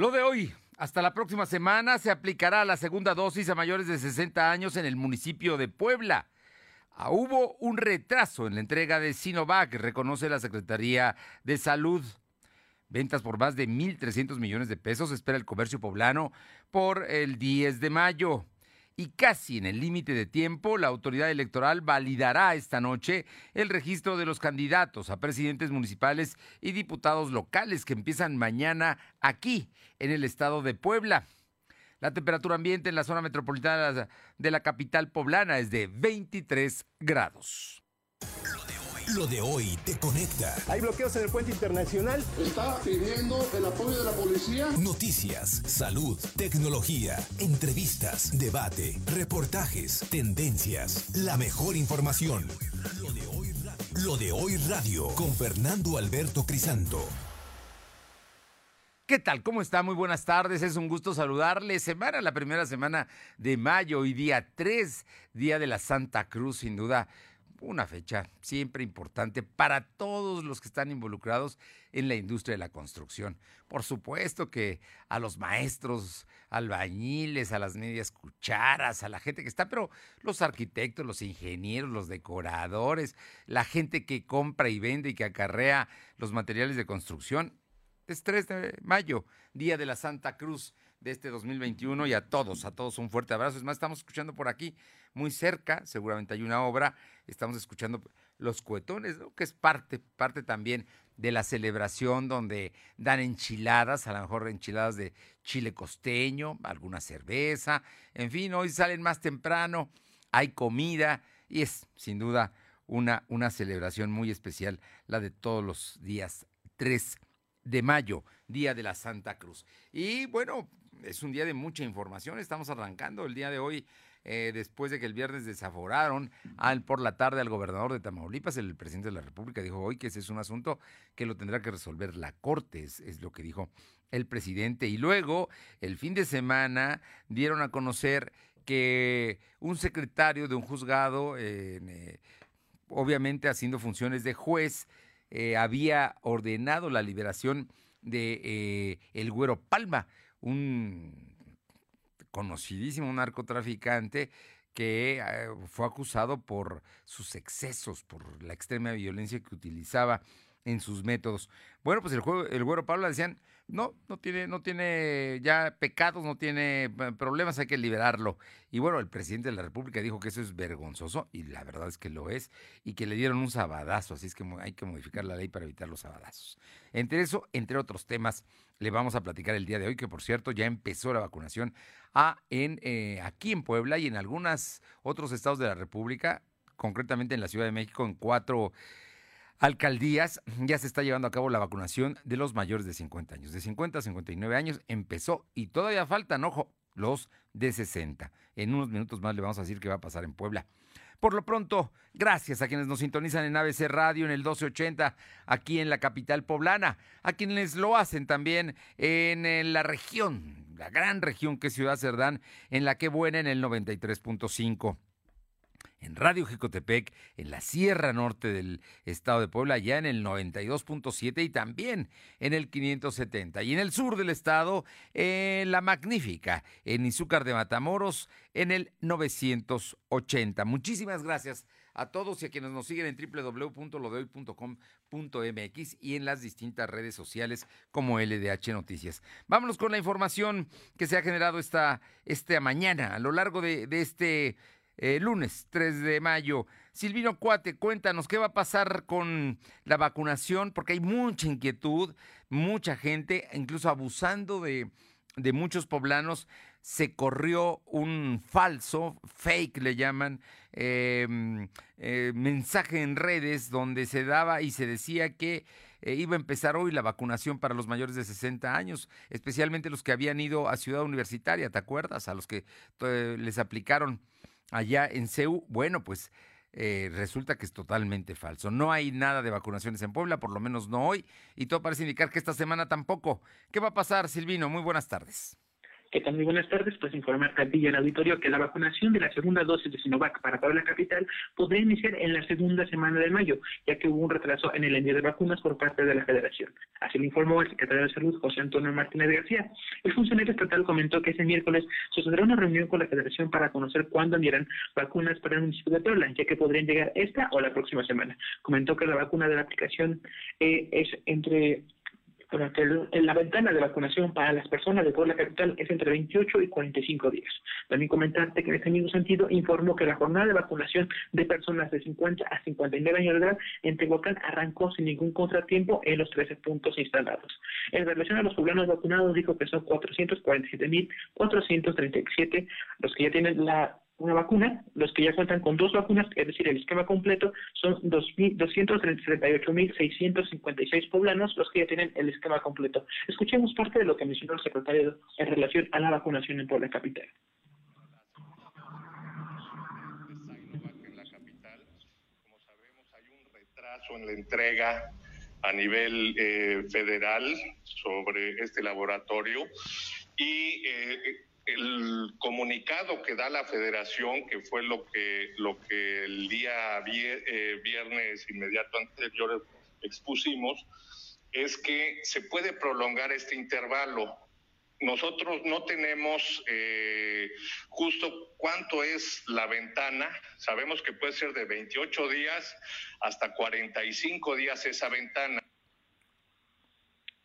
Lo de hoy, hasta la próxima semana se aplicará la segunda dosis a mayores de 60 años en el municipio de Puebla. Ah, hubo un retraso en la entrega de Sinovac, reconoce la Secretaría de Salud. Ventas por más de 1.300 millones de pesos espera el comercio poblano por el 10 de mayo y casi en el límite de tiempo, la autoridad electoral validará esta noche el registro de los candidatos a presidentes municipales y diputados locales que empiezan mañana aquí, en el estado de Puebla. La temperatura ambiente en la zona metropolitana de la capital poblana es de 23 grados. Lo de hoy te conecta. Hay bloqueos en el puente internacional. Está pidiendo el apoyo de la policía. Noticias, salud, tecnología, entrevistas, debate, reportajes, tendencias, la mejor información. Lo de hoy, Lo de hoy radio con Fernando Alberto Crisanto. ¿Qué tal? ¿Cómo está? Muy buenas tardes. Es un gusto saludarle. Semana, la primera semana de mayo y día 3, día de la Santa Cruz, sin duda una fecha siempre importante para todos los que están involucrados en la industria de la construcción. Por supuesto que a los maestros, albañiles, a las medias cucharas, a la gente que está, pero los arquitectos, los ingenieros, los decoradores, la gente que compra y vende y que acarrea los materiales de construcción. Es 3 de mayo, Día de la Santa Cruz de este 2021 y a todos, a todos un fuerte abrazo. Es más, estamos escuchando por aquí muy cerca, seguramente hay una obra, estamos escuchando los cuetones, que es parte, parte también de la celebración donde dan enchiladas, a lo mejor enchiladas de chile costeño, alguna cerveza, en fin, hoy salen más temprano, hay comida y es sin duda una, una celebración muy especial, la de todos los días 3 de mayo, Día de la Santa Cruz. Y bueno, es un día de mucha información, estamos arrancando el día de hoy eh, después de que el viernes desaforaron al, por la tarde al gobernador de Tamaulipas, el presidente de la República dijo hoy que ese es un asunto que lo tendrá que resolver la Corte, es, lo que dijo el presidente. Y luego, el fin de semana, dieron a conocer que un secretario de un juzgado, eh, obviamente haciendo funciones de juez, eh, había ordenado la liberación de el Güero Palma, un conocidísimo narcotraficante que eh, fue acusado por sus excesos, por la extrema violencia que utilizaba en sus métodos. Bueno, pues el, juego, el güero Pablo decían, no, no tiene, no tiene ya pecados, no tiene eh, problemas, hay que liberarlo. Y bueno, el presidente de la República dijo que eso es vergonzoso, y la verdad es que lo es, y que le dieron un sabadazo, así es que hay que modificar la ley para evitar los sabadazos. Entre eso, entre otros temas, le vamos a platicar el día de hoy, que por cierto ya empezó la vacunación a, en, eh, aquí en Puebla y en algunos otros estados de la República, concretamente en la Ciudad de México, en cuatro alcaldías ya se está llevando a cabo la vacunación de los mayores de 50 años. De 50 a 59 años empezó y todavía faltan, ojo, los de 60. En unos minutos más le vamos a decir qué va a pasar en Puebla. Por lo pronto, gracias a quienes nos sintonizan en ABC Radio en el 1280, aquí en la capital poblana, a quienes lo hacen también en la región, la gran región que es Ciudad Cerdán, en la que buena en el 93.5 en Radio Jicotepec, en la Sierra Norte del estado de Puebla, ya en el 92.7 y también en el 570. Y en el sur del estado, en La Magnífica, en Izúcar de Matamoros, en el 980. Muchísimas gracias a todos y a quienes nos siguen en www.lodehoy.com.mx y en las distintas redes sociales como LDH Noticias. Vámonos con la información que se ha generado esta, esta mañana a lo largo de este eh, lunes 3 de mayo. Silvino Cuate, cuéntanos qué va a pasar con la vacunación, porque hay mucha inquietud, mucha gente, incluso abusando de, de muchos poblanos. Se corrió un falso, fake le llaman, em, eh, mensaje en redes donde se daba y se decía que eh, iba a empezar hoy la vacunación para los mayores de 60 años, especialmente los que habían ido a Ciudad Universitaria, ¿te acuerdas? A los que les aplicaron allá en CEU, bueno, pues eh, resulta que es totalmente falso. No hay nada de vacunaciones en Puebla, por lo menos no hoy, y todo parece indicar que esta semana tampoco. ¿Qué va a pasar, Silvino? Muy buenas tardes. ¿Qué tal? Muy buenas tardes. Pues informar a ti el auditorio que la vacunación de la segunda dosis de Sinovac para Puebla Capital podría iniciar en la segunda semana de mayo, ya que hubo un retraso en el envío de vacunas por parte de la Federación. Así lo informó el secretario de Salud, José Antonio Martínez García. El funcionario estatal comentó que ese miércoles se tendrá una reunión con la Federación para conocer cuándo enviarán vacunas para el municipio de Puebla, ya que podrían llegar esta o la próxima semana. Comentó que la vacuna de la aplicación eh, es entre la ventana de vacunación para las personas de Puebla Capital es entre 28 y 45 días. También comentarte que en ese mismo sentido informó que la jornada de vacunación de personas de 50 a 59 años de edad en Tehuacán arrancó sin ningún contratiempo en los 13 puntos instalados. En relación a los poblanos vacunados, dijo que son 447.437 los que ya tienen la una vacuna, los que ya cuentan con dos vacunas, es decir, el esquema completo, son 238.656 poblanos los que ya tienen el esquema completo. Escuchemos parte de lo que mencionó el secretario en relación a la vacunación en Puebla Capital. La como sabemos, hay un retraso en la entrega a nivel eh, federal sobre este laboratorio y eh, el comunicado que da la federación, que fue lo que, lo que el día eh, viernes inmediato anterior expusimos, es que se puede prolongar este intervalo. Nosotros no tenemos eh, justo cuánto es la ventana. Sabemos que puede ser de 28 días hasta 45 días esa ventana.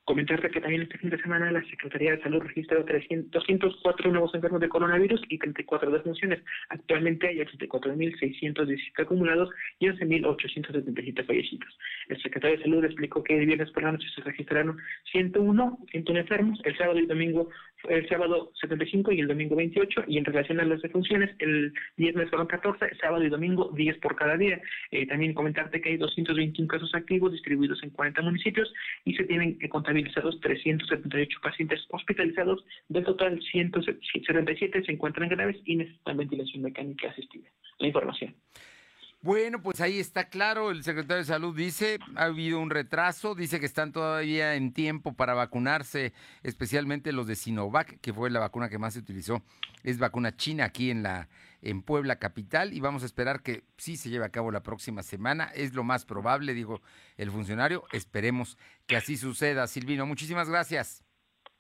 Comentarte que también este fin de semana la Secretaría de Salud registró 204 nuevos enfermos de coronavirus y 34 defunciones. Actualmente hay 84.617 acumulados y 11.877 fallecidos. El secretario de Salud explicó que el viernes por la noche se registraron 101, 101 enfermos, el sábado y domingo el sábado 75 y el domingo 28, y en relación a las defunciones, el viernes fueron 14, el sábado y domingo 10 por cada día. Eh, también comentarte que hay 221 casos activos distribuidos en 40 municipios y se tienen que contar 378 pacientes hospitalizados, del total 177 se encuentran graves y necesitan ventilación mecánica asistida. La información. Bueno, pues ahí está claro, el secretario de Salud dice, ha habido un retraso, dice que están todavía en tiempo para vacunarse, especialmente los de Sinovac, que fue la vacuna que más se utilizó, es vacuna china aquí en la en Puebla capital y vamos a esperar que sí se lleve a cabo la próxima semana, es lo más probable, dijo el funcionario, esperemos que así suceda. Silvino, muchísimas gracias.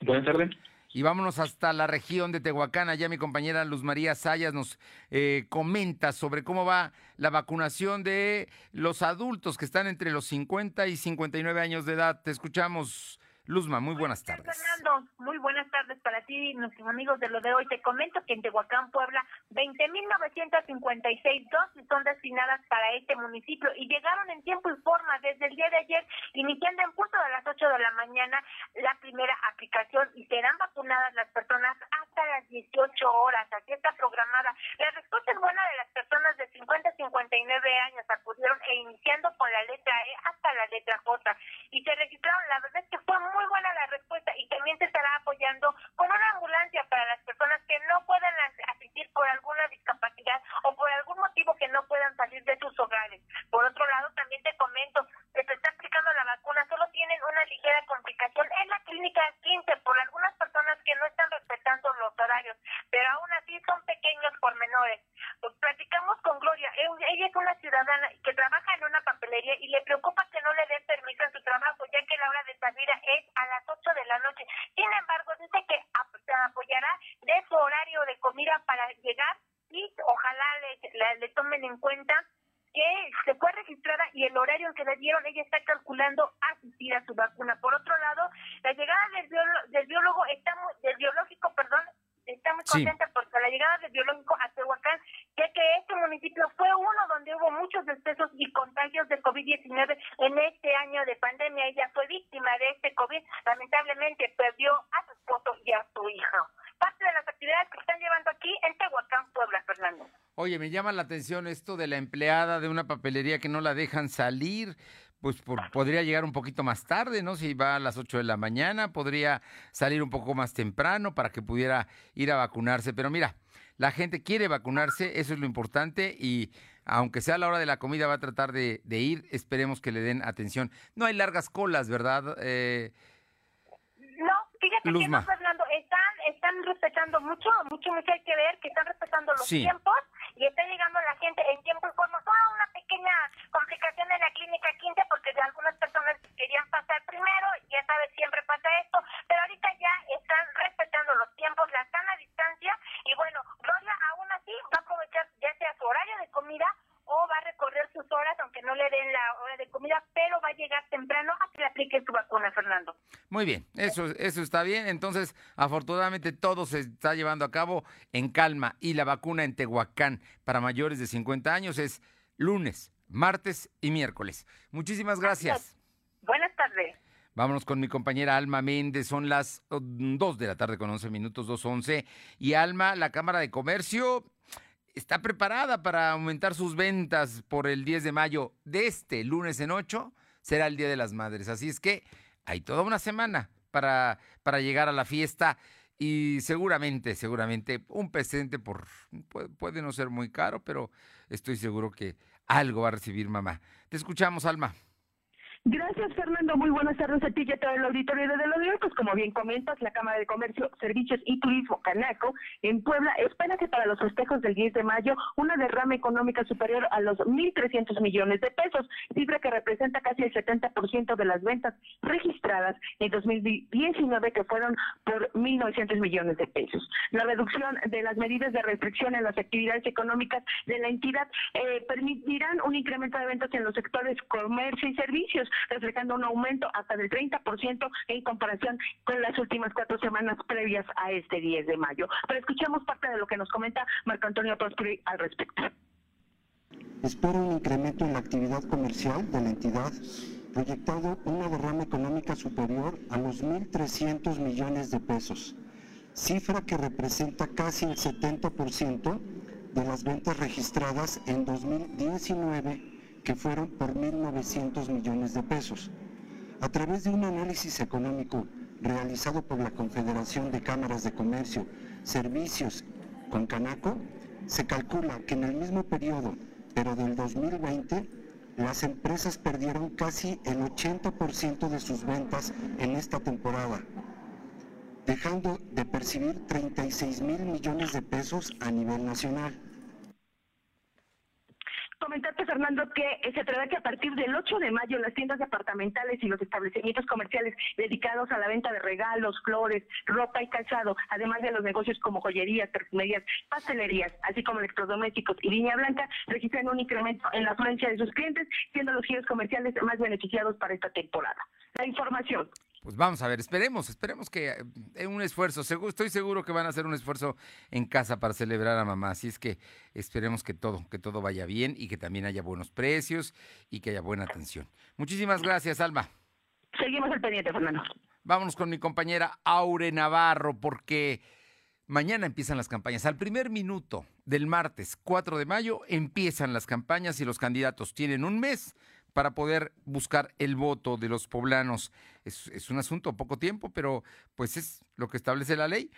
Buenas tardes. Y vámonos hasta la región de Tehuacán. Allá mi compañera Luz María Sayas nos eh, comenta sobre cómo va la vacunación de los adultos que están entre los 50 y 59 años de edad. Te escuchamos, Luzma, muy buenas tardes. Fernando, muy buenas tardes para ti y nuestros amigos de lo de hoy. Te comento que en Tehuacán, Puebla, 20.956 dosis son destinadas para este municipio y llegaron en tiempo y forma desde el día de ayer, iniciando en punto de las 8 de la mañana la primera aplicación y serán vacunadas las personas hasta las 18 horas. Aquí está programada. La respuesta es buena de las personas de 50 a 59 años acudieron e iniciando con la letra E hasta la letra J y se registraron. La verdad es que fue muy muy buena la respuesta y también se estará apoyando con una ambulancia para las personas que no puedan asistir por alguna discapacidad o por algún motivo que no puedan salir de sus hogares. Por otro lado, también te comento que se está aplicando la vacuna, solo tienen una ligera complicación en la clínica 15 por algunas personas que no están respetando los horarios, pero aún así son pequeños pormenores. Pues platicamos con Gloria, ella es una ciudadana que trabaja en una papelería y le preocupa que no le den permiso en su trabajo, ya que la hora de salida es a las 8 de la noche. Sin embargo, dice que apoyará de su horario de comida para llegar y ojalá le, le, tomen en cuenta que se fue registrada y el horario en que le dieron, ella está calculando asistir a su vacuna. Por otro lado, la llegada del, del biólogo, está del biológico, perdón, está muy contenta porque la llegada del biológico a Tehuacán, ya que este municipio fue uno donde hubo muchos decesos y contagios de COVID-19 en este año de pandemia. Ella fue víctima de este COVID, lamentablemente perdió a su esposo y a su hijo. Parte de las actividades que están llevando aquí en Tehuacán, Puebla, Fernando. Oye, me llama la atención esto de la empleada de una papelería que no la dejan salir pues podría llegar un poquito más tarde, ¿no? Si va a las 8 de la mañana, podría salir un poco más temprano para que pudiera ir a vacunarse. Pero mira, la gente quiere vacunarse, eso es lo importante y aunque sea a la hora de la comida va a tratar de, ir, esperemos que le den atención. No hay largas colas, ¿verdad? Eh, no, fíjate que no, Fernando, están, están respetando mucho, mucho, mucho hay que ver que están respetando los tiempos y está llegando la gente en tiempo y forma. Toda una pequeña complicación en la clínica 15 porque de algunas personas querían pasar primero, ya sabes, siempre pasa esto, pero ahorita ya están respetando los tiempos, la sana distancia y bueno, Gloria aún así va a aprovechar ya sea su horario de comida o va a recorrer sus horas, aunque no le den la hora de comida, pero va a llegar temprano a que le aplique su vacuna, Fernando. Muy bien, eso, eso está bien. Entonces, afortunadamente todo se está llevando a cabo en calma y la vacuna en Tehuacán para mayores de 50 años es lunes, martes y miércoles. Muchísimas gracias. Buenas tardes. Vámonos con mi compañera Alma Méndez. Son las 2 de la tarde con 11 minutos, 2.11. Y Alma, la Cámara de Comercio está preparada para aumentar sus ventas por el 10 de mayo de este lunes en 8, será el Día de las Madres. Así es que hay toda una semana para, para llegar a la fiesta y seguramente, seguramente un presente por, puede no ser muy caro, pero estoy seguro que algo va a recibir mamá. Te escuchamos, Alma. Gracias, Fernando. Muy buenas tardes a ti y a todo el auditorio de los Pues como bien comentas, la Cámara de Comercio, Servicios y Turismo Canaco en Puebla espera que para los festejos del 10 de mayo una derrama económica superior a los 1.300 millones de pesos, cifra que representa casi el 70% de las ventas registradas en 2019, que fueron por 1.900 millones de pesos. La reducción de las medidas de restricción en las actividades económicas de la entidad eh, permitirán un incremento de ventas en los sectores comercio y servicios reflejando un aumento hasta del 30% en comparación con las últimas cuatro semanas previas a este 10 de mayo. Pero escuchemos parte de lo que nos comenta Marco Antonio Prosperi al respecto. Espera un incremento en la actividad comercial de la entidad, proyectado una derrama económica superior a los 1.300 millones de pesos, cifra que representa casi el 70% de las ventas registradas en 2019 que fueron por 1.900 millones de pesos. A través de un análisis económico realizado por la Confederación de Cámaras de Comercio, Servicios con Canaco, se calcula que en el mismo periodo, pero del 2020, las empresas perdieron casi el 80% de sus ventas en esta temporada, dejando de percibir 36 mil millones de pesos a nivel nacional comentarte, Fernando, que se prevé que a partir del 8 de mayo las tiendas departamentales y los establecimientos comerciales dedicados a la venta de regalos, flores, ropa y calzado, además de los negocios como joyerías, perfumerías, pastelerías, así como electrodomésticos y línea blanca, registran un incremento en la afluencia de sus clientes, siendo los giros comerciales más beneficiados para esta temporada. La información. Pues vamos a ver, esperemos, esperemos que eh, un esfuerzo, estoy seguro que van a hacer un esfuerzo en casa para celebrar a mamá, así es que esperemos que todo, que todo vaya bien y que también haya buenos precios y que haya buena atención. Muchísimas gracias, Alma. Seguimos el pendiente, Fernando. Vámonos con mi compañera Aure Navarro, porque mañana empiezan las campañas. Al primer minuto del martes 4 de mayo empiezan las campañas y los candidatos tienen un mes para poder buscar el voto de los poblanos. Es, un asunto poco tiempo, pero pues es lo que establece la ley.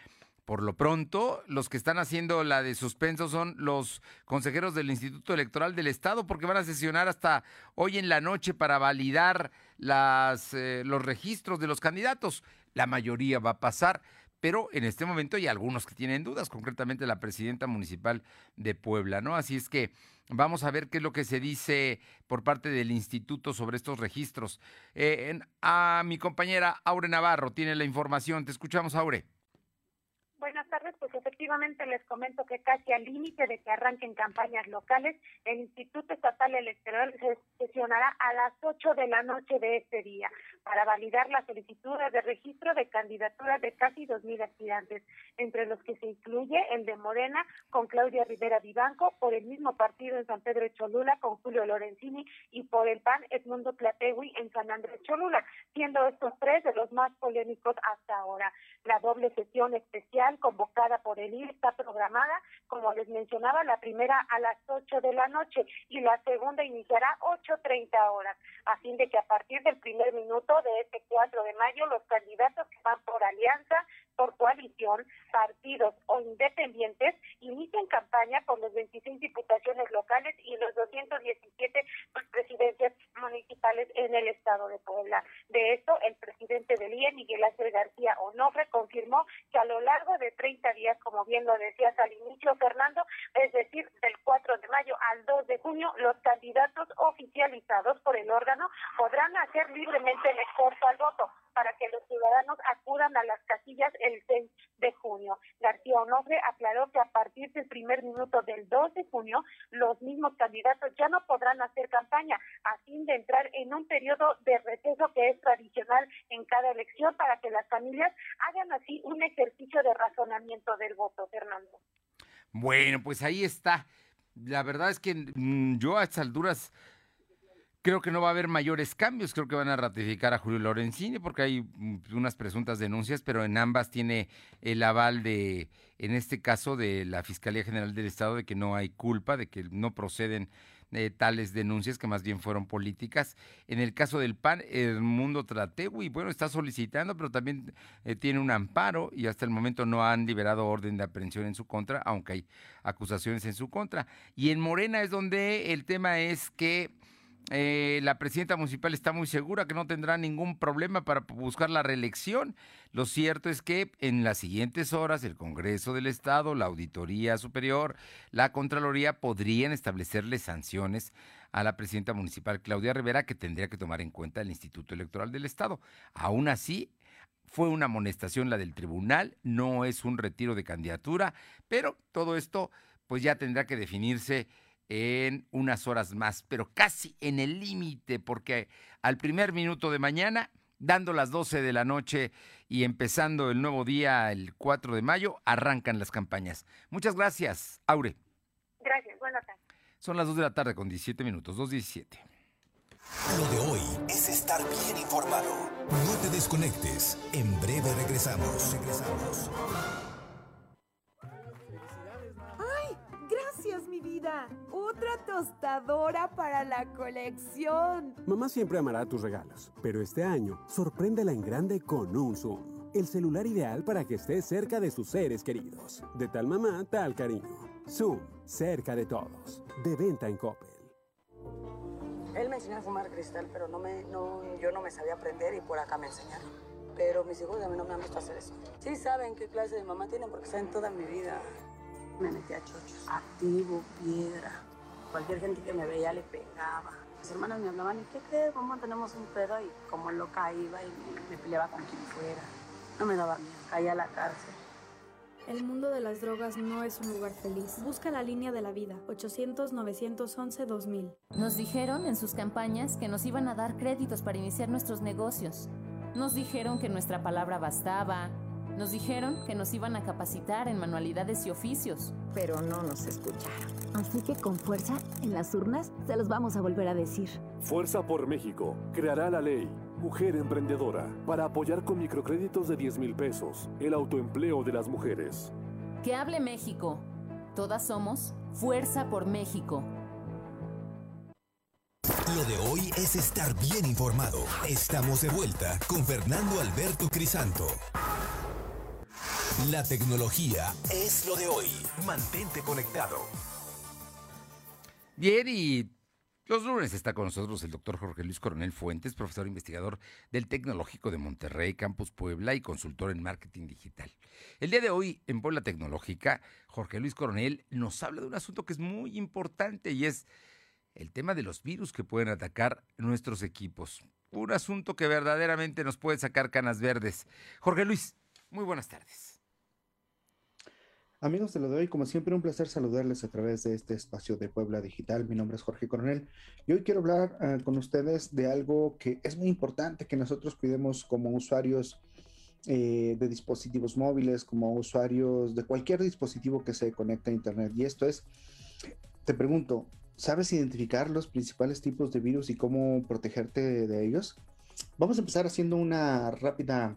Por lo pronto, los que están haciendo la de suspenso son los consejeros del Instituto Electoral del Estado, porque van a sesionar hasta hoy en la noche para validar las, eh, los registros de los candidatos. La mayoría va a pasar, pero en este momento hay algunos que tienen dudas, concretamente la presidenta municipal de Puebla, ¿no? Así es que Vamos a ver qué es lo que se dice por parte del instituto sobre estos registros. Eh, a mi compañera Aure Navarro tiene la información. Te escuchamos, Aure. Buenas tardes, pues efectivamente les comento que casi al límite de que arranquen campañas locales, el Instituto Estatal Electoral se sesionará a las 8 de la noche de este día para validar las solicitudes de registro de candidaturas de casi 2.000 aspirantes, entre los que se incluye el de Morena con Claudia Rivera Vivanco, por el mismo partido en San Pedro de Cholula con Julio Lorenzini y por el PAN Edmundo Plategui en San Andrés Cholula, siendo estos tres de los más polémicos hasta ahora. La doble sesión especial convocada por el IR está programada, como les mencionaba, la primera a las 8 de la noche y la segunda iniciará 8.30 horas, a fin de que a partir del primer minuto de este 4 de mayo los candidatos que van por alianza, por coalición, partidos o independientes inicien campaña por las 26 diputaciones locales y los 217 presidencias municipales en el estado de Puebla. De esto, el presidente del IE, Miguel Ángel García Onofre, confirmó que a lo largo de 30 días, como bien lo decías al inicio, Fernando, es decir, del 4 de mayo al 2 de junio, los candidatos oficializados por el órgano podrán hacer libremente el esfuerzo al voto para que los ciudadanos acudan a las casillas el 6 de junio. García Onofre aclaró que a partir del primer minuto del 2 de junio, los mismos candidatos ya no podrán hacer campaña a fin de entrar en un periodo de receso que es tradicional en cada elección para que las familias hagan así un ejercicio de razonamiento del voto, Fernando. Bueno, pues ahí está. La verdad es que mm, yo a estas alturas creo que no va a haber mayores cambios. Creo que van a ratificar a Julio Lorenzini porque hay mm, unas presuntas denuncias, pero en ambas tiene el aval de, en este caso, de la Fiscalía General del Estado de que no hay culpa, de que no proceden eh, tales denuncias que más bien fueron políticas. En el caso del PAN, el mundo Trategui, bueno, está solicitando, pero también eh, tiene un amparo y hasta el momento no han liberado orden de aprehensión en su contra, aunque hay acusaciones en su contra. Y en Morena es donde el tema es que eh, la presidenta municipal está muy segura que no tendrá ningún problema para buscar la reelección. Lo cierto es que en las siguientes horas el Congreso del Estado, la Auditoría Superior, la Contraloría podrían establecerle sanciones a la presidenta municipal Claudia Rivera que tendría que tomar en cuenta el Instituto Electoral del Estado. Aún así, fue una amonestación la del tribunal, no es un retiro de candidatura, pero todo esto pues ya tendrá que definirse en unas horas más, pero casi en el límite, porque al primer minuto de mañana, dando las 12 de la noche y empezando el nuevo día el 4 de mayo, arrancan las campañas. Muchas gracias, Aure. Gracias, buenas tardes. Son las 2 de la tarde con 17 minutos, 2.17. Lo de hoy es estar bien informado. No te desconectes. En breve regresamos. Regresamos. Otra tostadora para la colección. Mamá siempre amará tus regalos, pero este año sorpréndela en grande con un Zoom. El celular ideal para que estés cerca de sus seres queridos. De tal mamá, tal cariño. Zoom, cerca de todos. De venta en Coppel. Él me enseñó a fumar cristal, pero no me, no, yo no me sabía aprender y por acá me enseñaron. Pero mis hijos a mí no me han visto hacer eso. Sí saben qué clase de mamá tienen porque saben toda mi vida. Me metí a chochos. Activo, piedra. Cualquier gente que me veía le pegaba. Mis hermanas me hablaban, ¿y qué crees? ¿Cómo tenemos un pedo? Y como loca iba y me, peleaba con quien fuera. No me daba miedo, caía a la cárcel. El mundo de las drogas no es un lugar feliz. Busca la línea de la vida, 800-911-2000. Nos dijeron en sus campañas que nos iban a dar créditos para iniciar nuestros negocios. Nos dijeron que nuestra palabra bastaba, nos dijeron que nos iban a capacitar en manualidades y oficios. Pero no nos escucharon. Así que con fuerza, en las urnas, se los vamos a volver a decir. Fuerza por México creará la ley Mujer Emprendedora para apoyar con microcréditos de 10 mil pesos el autoempleo de las mujeres. Que hable México. Todas somos Fuerza por México. Lo de hoy es estar bien informado. Estamos de vuelta con Fernando Alberto Crisanto. La tecnología es lo de hoy. Mantente conectado. Bien, y los lunes está con nosotros el doctor Jorge Luis Coronel Fuentes, profesor investigador del Tecnológico de Monterrey, Campus Puebla y consultor en marketing digital. El día de hoy, en Puebla Tecnológica, Jorge Luis Coronel nos habla de un asunto que es muy importante y es el tema de los virus que pueden atacar nuestros equipos. Un asunto que verdaderamente nos puede sacar canas verdes. Jorge Luis, muy buenas tardes. Amigos de lo de hoy, como siempre, un placer saludarles a través de este espacio de Puebla Digital. Mi nombre es Jorge Coronel y hoy quiero hablar uh, con ustedes de algo que es muy importante que nosotros cuidemos como usuarios eh, de dispositivos móviles, como usuarios de cualquier dispositivo que se conecte a Internet. Y esto es, te pregunto, ¿sabes identificar los principales tipos de virus y cómo protegerte de ellos? Vamos a empezar haciendo una rápida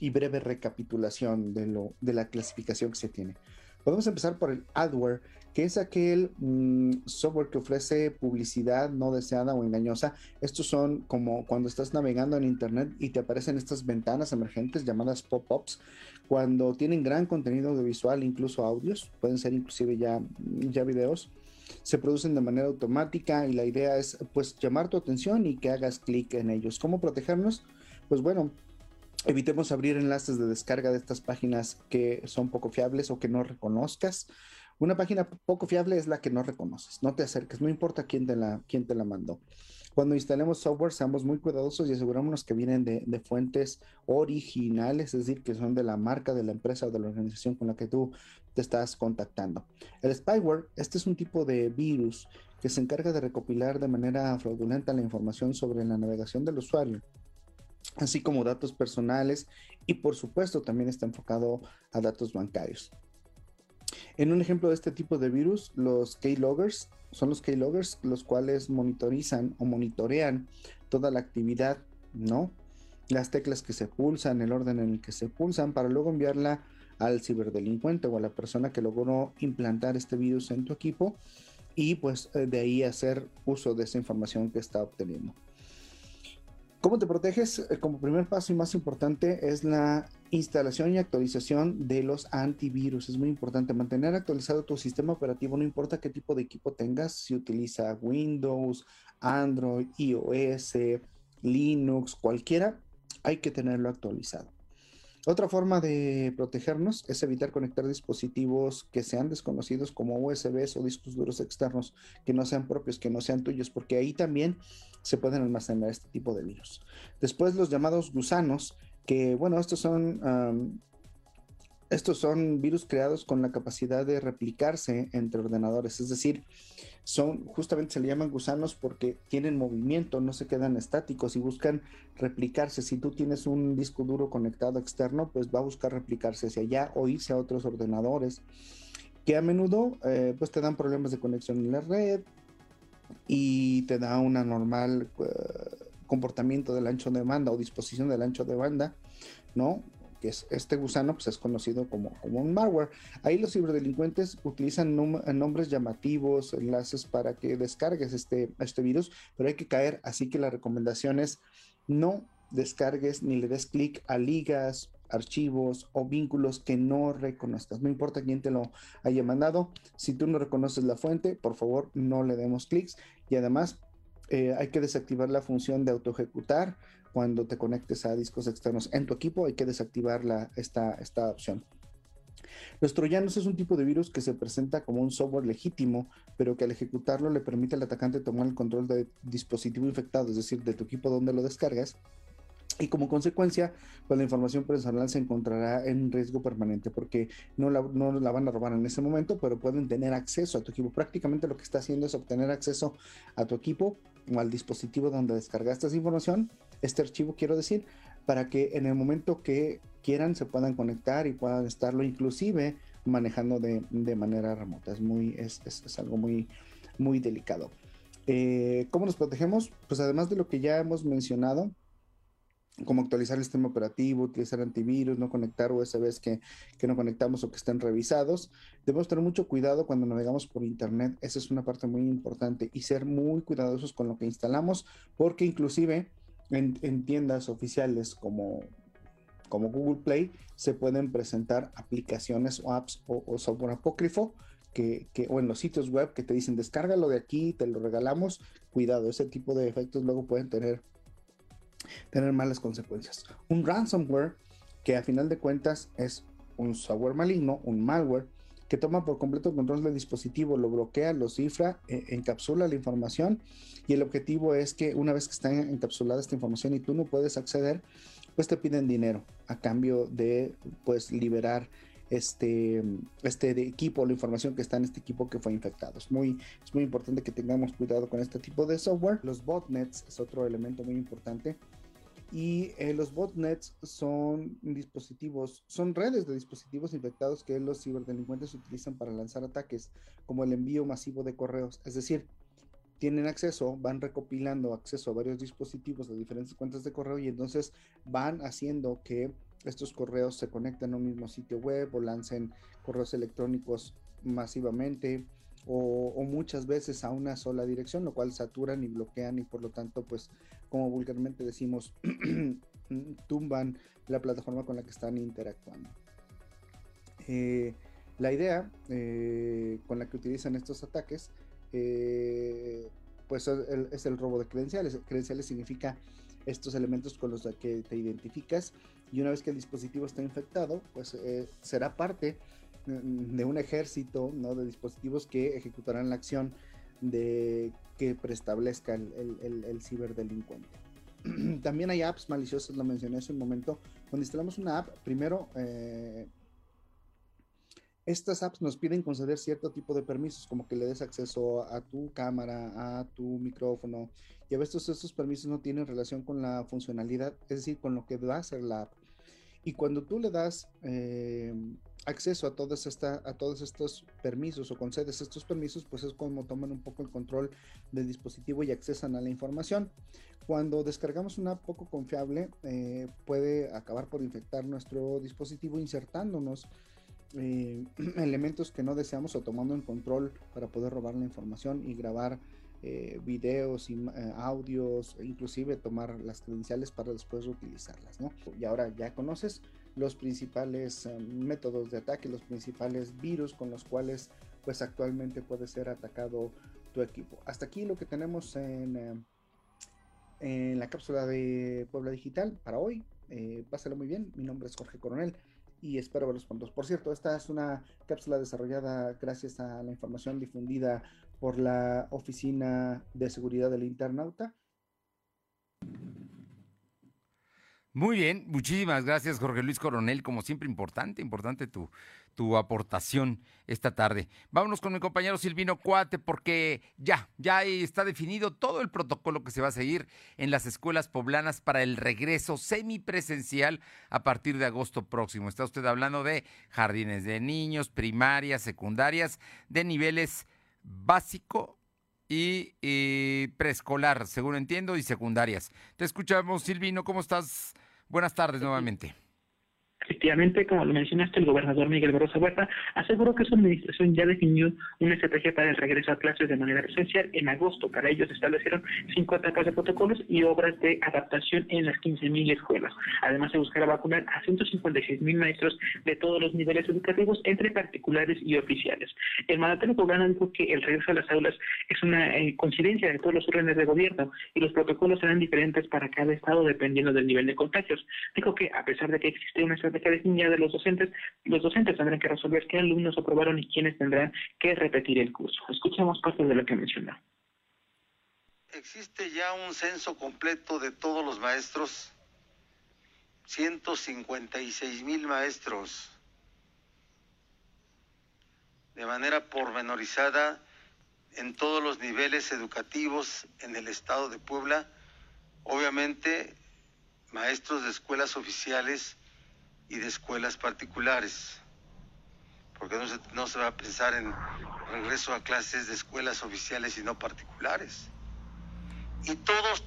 y breve recapitulación de, lo, de la clasificación que se tiene. Podemos empezar por el adware, que es aquel mm, software que ofrece publicidad no deseada o engañosa. Estos son como cuando estás navegando en Internet y te aparecen estas ventanas emergentes llamadas pop-ups, cuando tienen gran contenido audiovisual, incluso audios, pueden ser inclusive ya, ya videos. Se producen de manera automática y la idea es pues llamar tu atención y que hagas clic en ellos. ¿Cómo protegernos? Pues bueno, Evitemos abrir enlaces de descarga de estas páginas que son poco fiables o que no reconozcas. Una página poco fiable es la que no reconoces. No te acerques, no importa quién te la, quién te la mandó. Cuando instalemos software, seamos muy cuidadosos y asegurémonos que vienen de, de, fuentes originales, es decir, que son de la marca, de la empresa o de la organización con la que tú te estás contactando. El spyware, este es un tipo de virus que se encarga de recopilar de manera fraudulenta la información sobre la navegación del usuario así como datos personales y por supuesto también está enfocado a datos bancarios. En un ejemplo de este tipo de virus, los keyloggers son los keyloggers los cuales monitorizan o monitorean toda la actividad, ¿no? Las teclas que se pulsan, el orden en el que se pulsan para luego enviarla al ciberdelincuente o a la persona que logró implantar este virus en tu equipo y pues eh, de ahí hacer uso de esa información que está obteniendo. ¿Cómo te proteges? Eh, como primer paso y más importante es la instalación y actualización de los antivirus. Es muy importante mantener actualizado tu sistema operativo, no importa qué tipo de equipo tengas, si utiliza Windows, Android, iOS, Linux, cualquiera, hay que tenerlo actualizado. Otra forma de protegernos es evitar conectar dispositivos que sean desconocidos como USBs o discos duros externos que no sean propios, que no sean tuyos, porque ahí también se pueden almacenar este tipo de virus. Después los llamados gusanos, que bueno, estos son, estos son virus creados con la capacidad de replicarse entre ordenadores, es decir, son justamente se le llaman gusanos porque tienen movimiento, no se quedan estáticos y buscan replicarse. Si tú tienes un disco duro conectado externo, pues va a buscar replicarse hacia allá o irse a otros ordenadores que a menudo eh, pues te dan problemas de conexión en la red, y te da un normal eh, comportamiento del ancho de banda o disposición del ancho de banda, ¿no? Que es este gusano pues es conocido como, como un malware. Ahí los ciberdelincuentes utilizan nombres llamativos, enlaces para que descargues este, este virus, pero hay que caer, así que la recomendación es no descargues ni le des clic a ligas, archivos o vínculos que no reconozcas. No importa quién te lo haya mandado. Si tú no reconoces la fuente, por favor no le demos clics. Y además eh, hay que desactivar la función de auto ejecutar cuando te conectes a discos externos en tu equipo. Hay que desactivar la, esta, esta opción. Los troyanos es un tipo de virus que se presenta como un software legítimo, pero que al ejecutarlo le permite al atacante tomar el control del dispositivo infectado, es decir, de tu equipo donde lo descargas, y como consecuencia, pues la información personal se encontrará en riesgo permanente porque no la, no la van a robar en ese momento, pero pueden tener acceso a tu equipo. Prácticamente lo que está haciendo es obtener acceso a tu equipo o al dispositivo donde descargaste esa información, este archivo quiero decir, para que en el momento que quieran se puedan conectar y puedan estarlo inclusive manejando de, de manera remota. Es, muy, es, es, algo muy, muy delicado. Eh, ¿Cómo nos protegemos? Pues además de lo que ya hemos mencionado, como actualizar el sistema operativo, utilizar antivirus, no conectar USBs que, que, no conectamos o que estén revisados. Debemos tener mucho cuidado cuando navegamos por Internet, esa es una parte muy importante, y ser muy cuidadosos con lo que instalamos, porque inclusive en, en tiendas oficiales como, como Google Play se pueden presentar aplicaciones o apps o, o software apócrifo que, que, o en los sitios web que te dicen descárgalo de aquí, te lo regalamos. Cuidado, ese tipo de efectos luego pueden tener tener malas consecuencias. Un ransomware, que a final de cuentas es un software maligno, un malware, que toma por completo control del dispositivo, lo bloquea, lo cifra, eh, encapsula la información y el objetivo es que una vez que está encapsulada esta información y tú no puedes acceder, pues te piden dinero a cambio de pues liberar este, este equipo, la información que está en este equipo que fue infectado. Es muy, es muy importante que tengamos cuidado con este tipo de software. Los botnets es otro elemento muy importante y eh, los botnets son dispositivos, son redes de dispositivos infectados que los ciberdelincuentes utilizan para lanzar ataques, como el envío masivo de correos. Es decir, tienen acceso, van recopilando acceso a varios dispositivos de diferentes cuentas de correo y entonces van haciendo que estos correos se conecten a un mismo sitio web o lancen correos electrónicos masivamente o, muchas veces a una sola dirección, lo cual saturan y bloquean y por lo tanto, pues, como vulgarmente decimos, tumban la plataforma con la que están interactuando. Eh, la idea eh, con la que utilizan estos ataques, eh, pues es el, robo de credenciales. Credenciales significa estos elementos con los que te identificas y una vez que el dispositivo está infectado, pues será parte mm, de un ejército de dispositivos que ejecutarán la acción de que preestablezca el, el, ciberdelincuente. También hay apps maliciosas, lo mencioné hace un momento. Cuando instalamos una app, primero eh, estas apps nos piden conceder cierto tipo de permisos, como que le des acceso a tu cámara, a tu micrófono, y a veces estos permisos no tienen relación con la funcionalidad, es decir, con lo que va a hacer la app. Y cuando tú le das eh, acceso a todos, esta, a todos estos permisos o concedes estos permisos, pues es como toman un poco el control del dispositivo y accesan a la información. Cuando descargamos una poco confiable, eh, puede acabar por infectar nuestro dispositivo insertándonos eh, elementos que no deseamos o tomando en control para poder robar la información y grabar eh, videos y eh, audios, inclusive tomar las credenciales para después utilizarlas, Y ahora ya conoces los principales métodos de ataque, los principales virus con los cuales pues actualmente puede ser atacado tu equipo. Hasta aquí lo que tenemos en, en la cápsula de Puebla Digital para hoy. pásalo muy bien, mi nombre es Jorge Coronel y espero verlos pronto. Por cierto, esta es una cápsula desarrollada gracias a la información difundida por la Oficina de Seguridad del Internauta. Muy bien, muchísimas gracias Jorge Luis Coronel, como siempre importante, importante tu, tu aportación esta tarde. Vámonos con mi compañero Silvino Cuate porque ya, ya está definido todo el protocolo que se va a seguir en las escuelas poblanas para el regreso semipresencial a partir de agosto próximo. Está usted hablando de jardines de niños, primarias, secundarias, de niveles básico y, y preescolar, según entiendo, y secundarias. Te escuchamos, Silvino, ¿cómo estás? Buenas tardes nuevamente. Efectivamente, como lo mencionaste, el gobernador Miguel Barroso Huerta aseguró que su administración ya definió una estrategia para el regreso a clases de manera presencial en agosto. Para ello se establecieron cinco etapas de protocolos y obras de adaptación en las 15.000 escuelas. Además, se buscará vacunar a 156.000 maestros de todos los niveles educativos, entre particulares y oficiales. El mandatario poblano dijo que el regreso a las aulas es una eh, coincidencia de todos los órdenes de gobierno y los protocolos serán diferentes para cada estado dependiendo del nivel de contagios. Dijo que, a pesar de que existe una estrategia de los docentes, los docentes tendrán que resolver qué alumnos aprobaron y quiénes tendrán que repetir el curso. Escuchemos parte de lo que mencionó. Existe ya un censo completo de todos los maestros, 156 mil maestros, de manera pormenorizada en todos los niveles educativos en el estado de Puebla, obviamente maestros de escuelas oficiales y de escuelas particulares, porque no se, no se va a pensar en regreso a clases de escuelas oficiales y no particulares. Y todos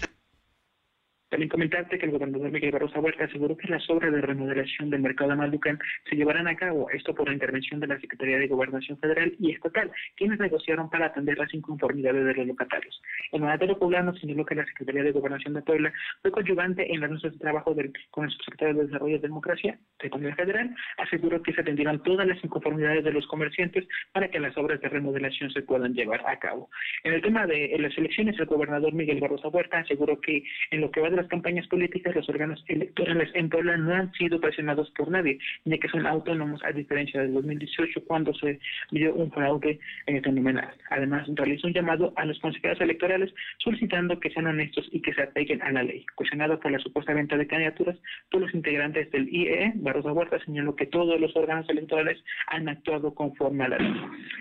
también comentarte que el gobernador Miguel Barroso Huerta aseguró que las obras de remodelación del mercado de Malucan se llevarán a cabo, esto por la intervención de la Secretaría de Gobernación Federal y Estatal, quienes negociaron para atender las inconformidades de los locatarios. El mandatario poblano señaló que la Secretaría de Gobernación de Puebla fue coadyuvante en las mesas de trabajo del, con el subsecretario de Desarrollo y Democracia de Federal, aseguró que se atendieron todas las inconformidades de los comerciantes para que las obras de remodelación se puedan llevar a cabo. En el tema de las elecciones, el gobernador Miguel Barroso Huerta aseguró que en lo que va de campañas políticas, los órganos electorales en Puebla no han sido presionados por nadie, ya que son autónomos, a diferencia del 2018, cuando se vio un fraude fenomenal. Además, realizó un llamado a los consejeros electorales solicitando que sean honestos y que se apeguen a la ley. Cuestionado por la supuesta venta de candidaturas, todos los integrantes del IEE, Barroso Huerta, señaló que todos los órganos electorales han actuado conforme a la ley.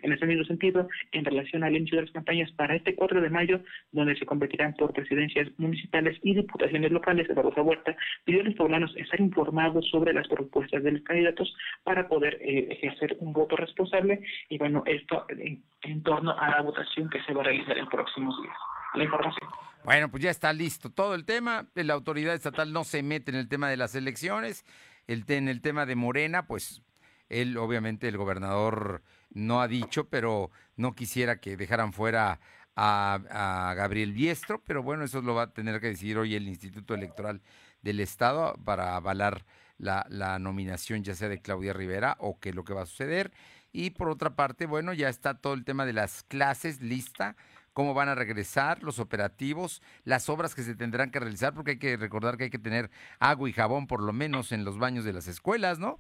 En ese mismo sentido, en relación al inicio de las campañas para este 4 de mayo, donde se convertirán por presidencias municipales y diputaciones locales Barroso Huerta pidió a los poblanos estar informados sobre las propuestas de los candidatos para poder eh, ejercer un voto responsable y bueno, esto en, torno a la votación que se va a realizar en próximos días. La información. Bueno, pues ya está listo todo el tema. La autoridad estatal no se mete en el tema de las elecciones. El, en el tema de Morena, pues él, obviamente, el gobernador no ha dicho, pero no quisiera que dejaran fuera a, Gabriel Biestro, pero bueno, eso lo va a tener que decidir hoy el Instituto Electoral del Estado para avalar la, la, nominación ya sea de Claudia Rivera o qué es lo que va a suceder. Y por otra parte, bueno, ya está todo el tema de las clases lista cómo van a regresar los operativos, las obras que se tendrán que realizar, porque hay que recordar que hay que tener agua y jabón por lo menos en los baños de las escuelas, ¿no?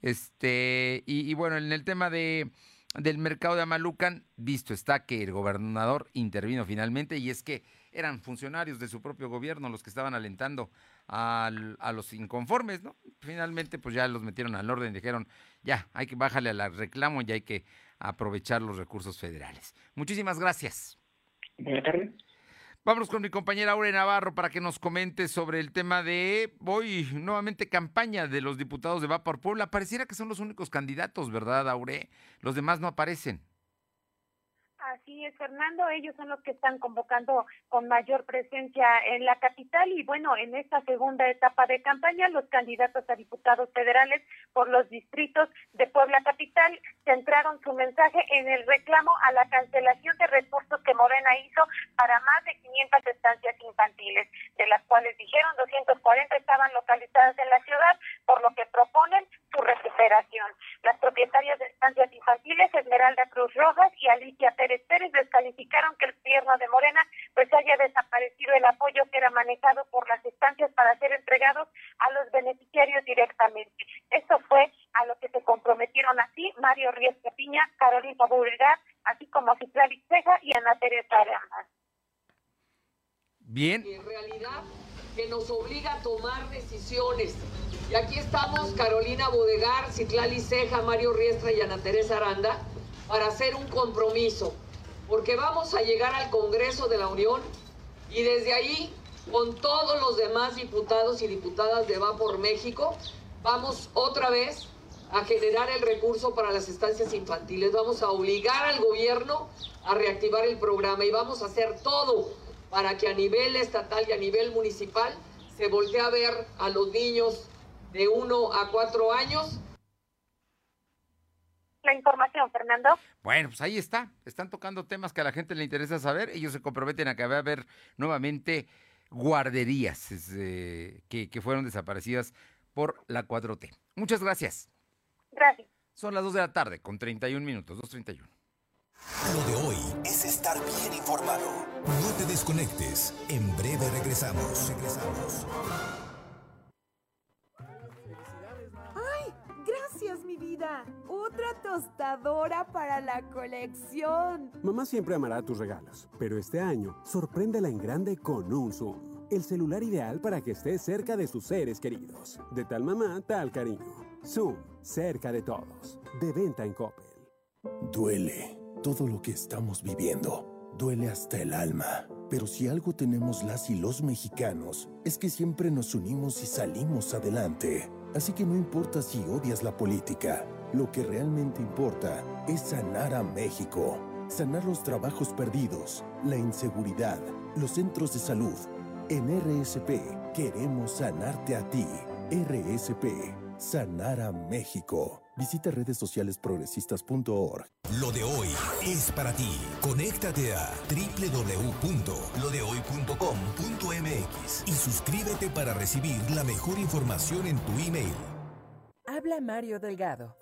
Este, y, y bueno, en el tema de del mercado de Amalucan, visto está que el gobernador intervino finalmente y es que eran funcionarios de su propio gobierno los que estaban alentando al, a los inconformes, ¿no? Finalmente, pues ya los metieron al orden dijeron, ya, hay que bajarle al reclamo y hay que aprovechar los recursos federales. Muchísimas gracias. Buenas. Vámonos con mi compañera Aure Navarro para que nos comente sobre el tema de hoy, nuevamente campaña de los diputados de Va por Puebla. Pareciera que son los únicos candidatos, ¿verdad, Aure? Los demás no aparecen. Así es, Fernando. Ellos son los que están convocando con mayor presencia en la capital y bueno, en esta segunda etapa de campaña, los candidatos a diputados federales por los distritos de Puebla Capital centraron su mensaje en el reclamo a la cancelación de recursos que Morena hizo para más de 500 estancias infantiles, de las cuales dijeron 240 estaban localizadas en la ciudad, por lo que proponen su recuperación. Las propietarias de estancias infantiles, Esmeralda Cruz Rojas y Alicia Pérez Pérez descalificaron que el gobierno de Morena pues haya desaparecido el apoyo que era manejado por las estancias para ser entregados a los beneficiarios directamente. Esto fue a lo que se comprometieron así Mario Riesca Piña, Carolina Beauregard, así como Citlali Ceja y Ana Teresa Aramas. Bien. En realidad que nos obliga a tomar decisiones. Y aquí estamos Carolina Bodegar, Citlali Ceja, Mario Riestra y Ana Teresa Aranda para hacer un compromiso porque vamos a llegar al Congreso de la Unión y desde ahí, con todos los demás diputados y diputadas de Va por México, vamos otra vez a generar el recurso para las estancias infantiles. Vamos a obligar al gobierno a reactivar el programa y vamos a hacer todo para que a nivel estatal y a nivel municipal se voltee a ver a los niños de 1 a 4 años la información, Fernando. Bueno, pues ahí está. Están tocando temas que a la gente le interesa saber. Ellos se comprometen a que va a haber nuevamente guarderías eh, que, que fueron desaparecidas por la 4T. Muchas gracias. Gracias. Son las 2 de la tarde con 31 minutos, 2.31. Lo de hoy es estar bien informado. No te desconectes. En breve regresamos. Regresamos. ¡Ay! Gracias, mi vida. Otra tostadora para la colección. Mamá siempre amará tus regalos, pero este año sorpréndela en grande con un Zoom. El celular ideal para que estés cerca de sus seres queridos. De tal mamá, tal cariño. Zoom, cerca de todos. De venta en Coppel. Duele todo lo que estamos viviendo. Duele hasta el alma. Pero si algo tenemos las y los mexicanos, es que siempre nos unimos y salimos adelante. Así que no importa si odias la política, lo que realmente importa es sanar a México. Sanar los trabajos perdidos, la inseguridad, los centros de salud. En RSP queremos sanarte a ti. RSP, sanar a México. Visita redes sociales progresistas.org. Lo de hoy es para ti. Conéctate a www.lodehoy.com.mx y suscríbete para recibir la mejor información en tu email. Habla Mario Delgado.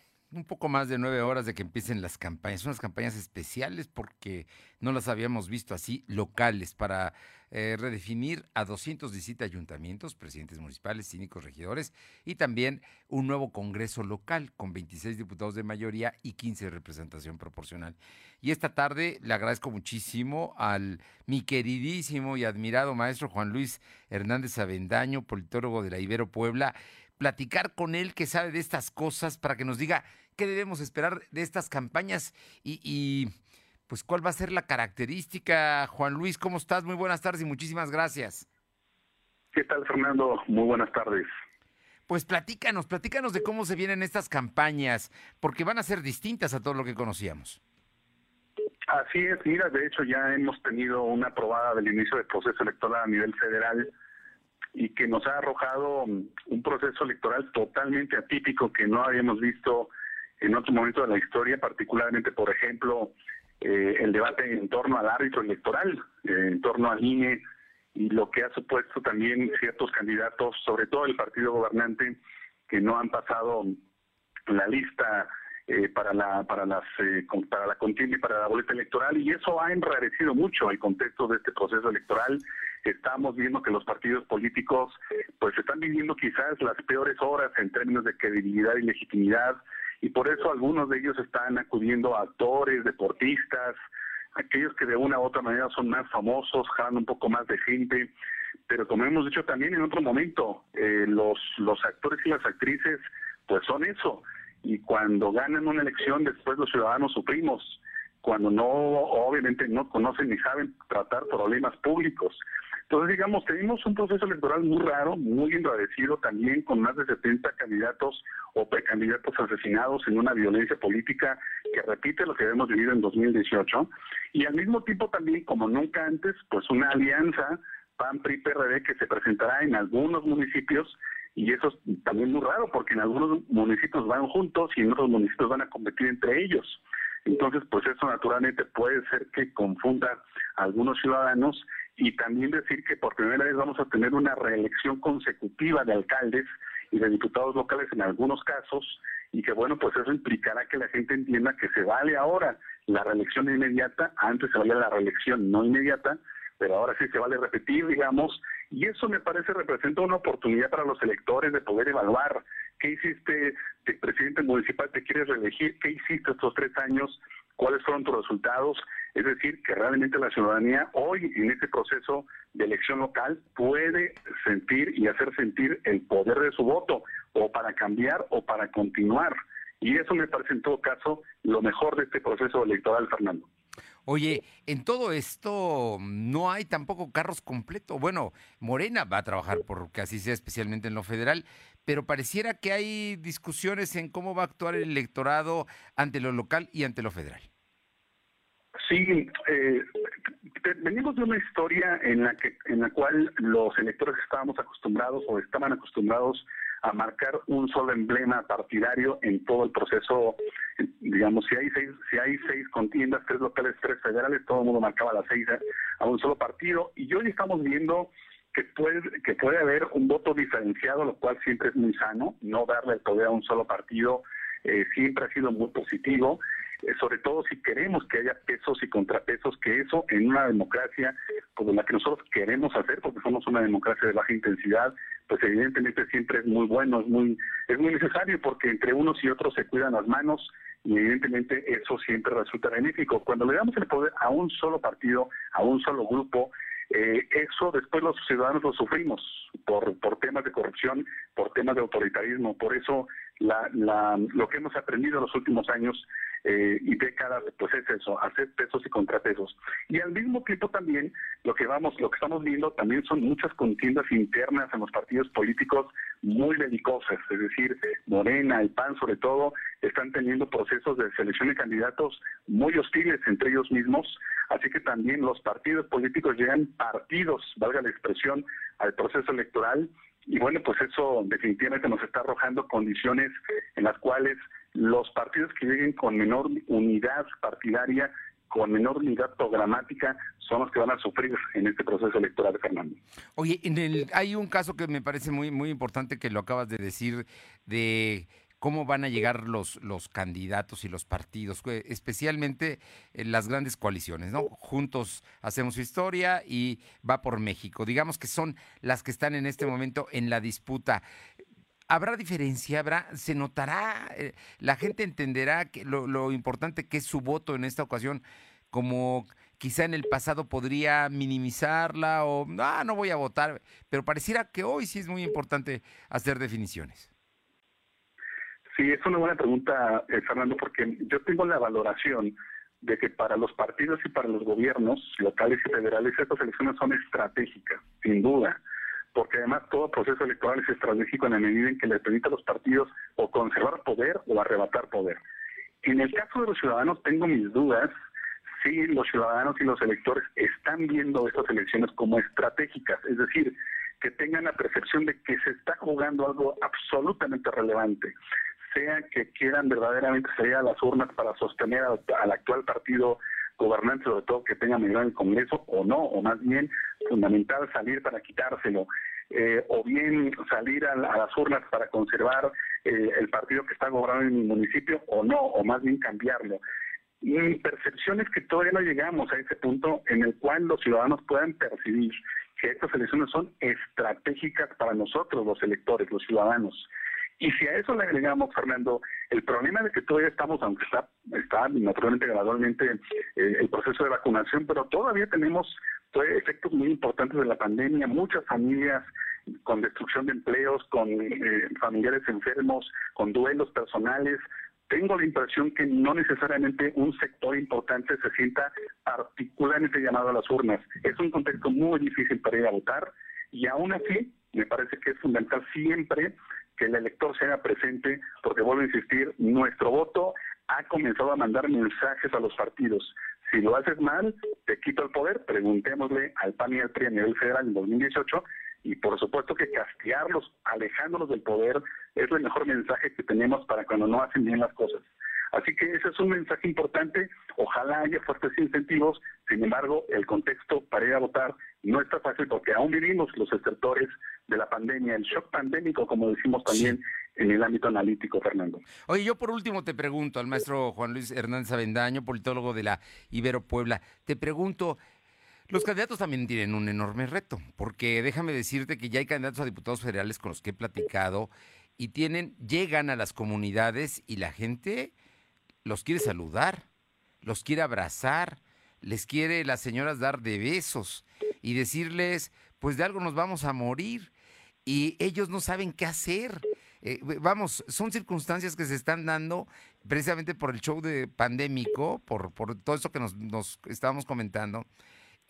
un poco más de nueve horas de que empiecen las campañas. Unas campañas especiales porque no las habíamos visto así, locales, para eh, redefinir a 217 ayuntamientos, presidentes municipales, cínicos, regidores, y también un nuevo Congreso local con 26 diputados de mayoría y 15 de representación proporcional. Y esta tarde le agradezco muchísimo al mi queridísimo y admirado maestro Juan Luis Hernández Avendaño, politólogo de la Ibero Puebla, platicar con él que sabe de estas cosas para que nos diga qué debemos esperar de estas campañas y, y pues cuál va a ser la característica. Juan Luis, ¿cómo estás? Muy buenas tardes y muchísimas gracias. ¿Qué tal, Fernando? Muy buenas tardes. Pues platícanos, platícanos de cómo se vienen estas campañas, porque van a ser distintas a todo lo que conocíamos. Así es, mira, de hecho ya hemos tenido una aprobada del inicio del proceso electoral a nivel federal y que nos ha arrojado un proceso electoral totalmente atípico que no habíamos visto en otro momento de la historia, particularmente, por ejemplo, eh, el debate en torno al árbitro electoral, eh, en torno al INE y lo que ha supuesto también ciertos candidatos, sobre todo el partido gobernante, que no han pasado la lista eh, para la para las eh, para la contienda y para la boleta electoral y eso ha enrarecido mucho el contexto de este proceso electoral. Estamos viendo que los partidos políticos pues están viviendo quizás las peores horas en términos de credibilidad y legitimidad y por eso algunos de ellos están acudiendo a actores, deportistas, aquellos que de una u otra manera son más famosos, jalan un poco más de gente, pero como hemos dicho también en otro momento, eh, los, los actores y las actrices pues son eso, y cuando ganan una elección después los ciudadanos sufrimos, cuando no, obviamente no conocen ni saben tratar problemas públicos. Entonces, digamos, tenemos un proceso electoral muy raro, muy enradecido también, con más de 70 candidatos o precandidatos asesinados en una violencia política que repite lo que hemos vivido en 2018. Y al mismo tiempo también, como nunca antes, pues una alianza PAN-PRI-PRD que se presentará en algunos municipios y eso es también muy raro porque en algunos municipios van juntos y en otros municipios van a competir entre ellos. Entonces, pues eso naturalmente puede ser que confunda a algunos ciudadanos y también decir que por primera vez vamos a tener una reelección consecutiva de alcaldes y de diputados locales en algunos casos y que bueno, pues eso implicará que la gente entienda que se vale ahora la reelección inmediata, antes se valía la reelección no inmediata, pero ahora sí se vale repetir, digamos, y eso me parece representa una oportunidad para los electores de poder evaluar qué hiciste, de presidente municipal, te quieres reelegir, qué hiciste estos tres años, cuáles fueron tus resultados, es decir, que realmente la ciudadanía hoy en este proceso de elección local puede sentir y hacer sentir el poder de su voto, o para cambiar o para continuar. Y eso me parece en todo caso lo mejor de este proceso electoral, Fernando. Oye, en todo esto no hay tampoco carros completos. Bueno, Morena va a trabajar porque así sea, especialmente en lo federal, pero pareciera que hay discusiones en cómo va a actuar el electorado ante lo local y ante lo federal. Sí, eh, venimos de una historia en la que en la cual los electores estábamos acostumbrados o estaban acostumbrados a marcar un solo emblema partidario en todo el proceso. Digamos, si hay seis, si hay seis contiendas, tres locales, tres federales, todo el mundo marcaba las seis a un solo partido. Y hoy estamos viendo que puede, que puede haber un voto diferenciado, lo cual siempre es muy sano, no darle el poder a un solo partido eh, siempre ha sido muy positivo, sobre todo si queremos que haya pesos y contrapesos, que eso en una democracia como la que nosotros queremos hacer, porque somos una democracia de baja intensidad, pues evidentemente siempre es muy bueno, es muy, es muy necesario porque entre unos y otros se cuidan las manos y evidentemente eso siempre resulta benéfico. Cuando le damos el poder a un solo partido, a un solo grupo, eh, eso después los ciudadanos lo sufrimos por, por temas de corrupción, por temas de autoritarismo. Por eso la, la, lo que hemos aprendido en los últimos años eh, y décadas, pues es eso, hacer pesos y contrapesos. Y al mismo tiempo también lo que vamos, lo que estamos viendo también son muchas contiendas internas en los partidos políticos muy belicosas, es decir, Morena, el PAN sobre todo, están teniendo procesos de selección de candidatos muy hostiles entre ellos mismos, así que también los partidos políticos llegan partidos, valga la expresión, al proceso electoral y bueno, pues eso definitivamente nos está arrojando condiciones en las cuales los partidos que lleguen con menor unidad partidaria, con menor unidad programática, son los que van a sufrir en este proceso electoral, Fernando. Oye, en el, hay un caso que me parece muy, muy importante que lo acabas de decir, de cómo van a llegar los, los candidatos y los partidos, especialmente en las grandes coaliciones, ¿no? Juntos hacemos historia y va por México. Digamos que son las que están en este momento en la disputa. ¿Habrá diferencia? ¿Habrá, ¿Se notará? Eh, ¿La gente entenderá que lo, lo importante que es su voto en esta ocasión como quizá en el pasado podría minimizarla o ah, no voy a votar, pero pareciera que hoy sí es muy importante hacer definiciones. Sí, es una buena pregunta, eh, Fernando, porque yo tengo la valoración de que para los partidos y para los gobiernos locales y federales estas elecciones son estratégicas, sin duda, porque además todo proceso electoral es estratégico en la medida en que le permite a los partidos o conservar poder o arrebatar poder. En el caso de los ciudadanos tengo mis dudas si los ciudadanos y los electores están viendo estas elecciones como estratégicas, es decir, que tengan la percepción de que se está jugando algo absolutamente relevante, sea que quieran verdaderamente salir a las urnas para sostener al, actual partido gobernante, sobre todo que tenga mayoría en el Congreso, o no, o más bien fundamental salir para quitárselo, eh, o bien salir a, las urnas para conservar eh, el partido que está gobernando en mi municipio, o no, o más bien cambiarlo. Mi percepción es que todavía no llegamos a ese punto en el cual los ciudadanos puedan percibir que estas elecciones son estratégicas para nosotros, los electores, los ciudadanos. Y si a eso le agregamos, Fernando, el problema de que todavía estamos, aunque está, está naturalmente gradualmente eh, el proceso de vacunación, pero todavía tenemos efectos muy importantes de la pandemia, muchas familias con destrucción de empleos, con eh, familiares enfermos, con duelos personales. Tengo la impresión que no necesariamente un sector importante se sienta particularmente llamado a las urnas. Es un contexto muy difícil para ir a votar y aún así me parece que es fundamental siempre que el elector sea presente, porque vuelvo a insistir, nuestro voto ha comenzado a mandar mensajes a los partidos. Si lo haces mal, te quito el poder, preguntémosle al PAN y al PRI a nivel federal en 2018, y por supuesto que castigarlos, alejándolos del poder, es el mejor mensaje que tenemos para cuando no hacen bien las cosas. Así que ese es un mensaje importante. Ojalá haya fuertes incentivos. Sin embargo, el contexto para ir a votar no está fácil porque aún vivimos los sectores de la pandemia, el shock pandémico, como decimos también en el ámbito analítico, Fernando. Oye, yo por último te pregunto al maestro Juan Luis Hernández Avendaño, politólogo de la Ibero Puebla, te pregunto, los candidatos también tienen un enorme reto, porque déjame decirte que ya hay candidatos a diputados federales con los que he platicado y tienen, llegan a las comunidades y la gente los quiere saludar, los quiere abrazar, les quiere las señoras dar de besos y decirles, pues de algo nos vamos a morir. Y ellos no saben qué hacer. Eh, vamos, son circunstancias que se están dando precisamente por el show de pandémico, por, por todo eso que nos, nos estábamos comentando.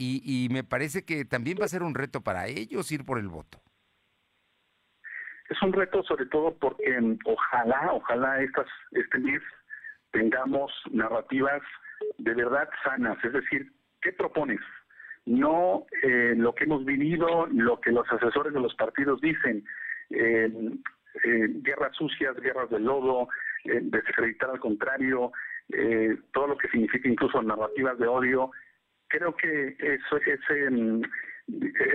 Y, me parece que también va a ser un reto para ellos ir por el voto. Es un reto sobre todo porque mm, ojalá, ojalá este mes tengamos narrativas de verdad sanas, es decir, ¿qué propones? No eh, lo que hemos vivido, lo que los asesores de los partidos dicen, eh, guerras sucias, guerras de lodo, eh, desacreditar al contrario, todo lo que significa incluso narrativas de odio. Creo que eso, ese, mm,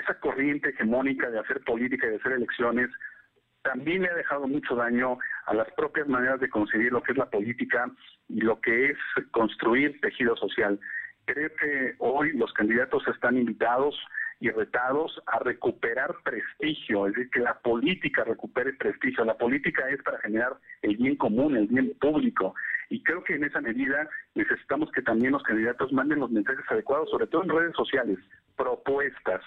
esa corriente hegemónica de hacer política y de hacer elecciones también le ha dejado mucho daño a las propias maneras de conseguir lo que es la política y lo que es construir tejido social. Creo que hoy los candidatos están invitados y retados a recuperar prestigio, es decir, que la política recupere prestigio. La política es para generar el bien común, el bien público. Y creo que en esa medida necesitamos que también los candidatos manden los mensajes adecuados, sobre todo en redes sociales, propuestas,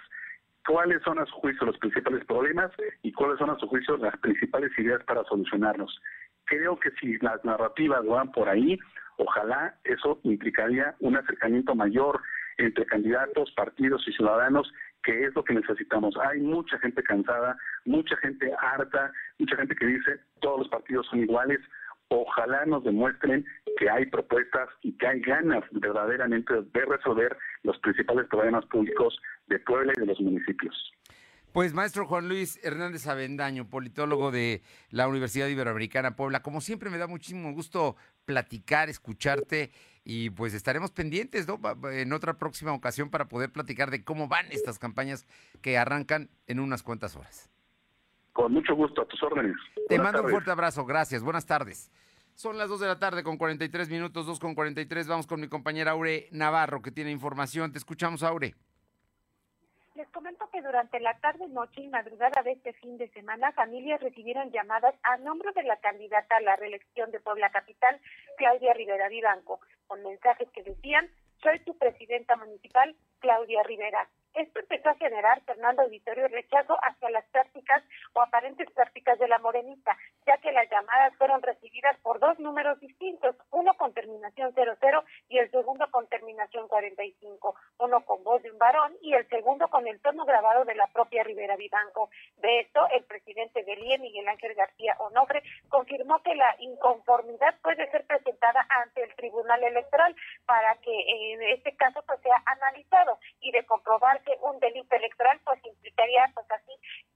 cuáles son a su juicio los principales problemas y cuáles son a su juicio las principales ideas para solucionarlos. Creo que si las narrativas van por ahí, ojalá eso implicaría un acercamiento mayor entre candidatos, partidos y ciudadanos, que es lo que necesitamos. Hay mucha gente cansada, mucha gente harta, mucha gente que dice todos los partidos son iguales. Ojalá nos demuestren que hay propuestas y que hay ganas verdaderamente de resolver los principales problemas públicos de Puebla y de los municipios. Pues maestro Juan Luis Hernández Avendaño, politólogo de la Universidad Iberoamericana Puebla, como siempre me da muchísimo gusto platicar, escucharte y pues estaremos pendientes ¿no? en otra próxima ocasión para poder platicar de cómo van estas campañas que arrancan en unas cuantas horas. Con mucho gusto, a tus órdenes. Te mando un fuerte abrazo, gracias, buenas tardes. Son las 2 de la tarde con 43 minutos, 2 con 43. Vamos con mi compañera Aure Navarro que tiene información. Te escuchamos, Aure. Les comento que durante la tarde, noche y madrugada de este fin de semana, familias recibieron llamadas a nombre de la candidata a la reelección de Puebla Capital, Claudia Rivera Vivanco, con mensajes que decían, soy tu presidenta municipal, Claudia Rivera. Esto empezó a generar, Fernando Auditorio, rechazo hacia las prácticas o aparentes prácticas de la morenita, ya que las llamadas fueron recibidas por dos números distintos, uno con terminación 00 y el segundo con terminación 45, uno con voz de un varón y el segundo con el tono grabado de la propia Rivera Vivanco. De esto, el presidente del IE, Miguel Ángel García Onofre, confirmó que la inconformidad puede ser presentada ante el Tribunal Electoral para que en este caso pues sea analizado y de comprobar un delito electoral, pues implicaría pues así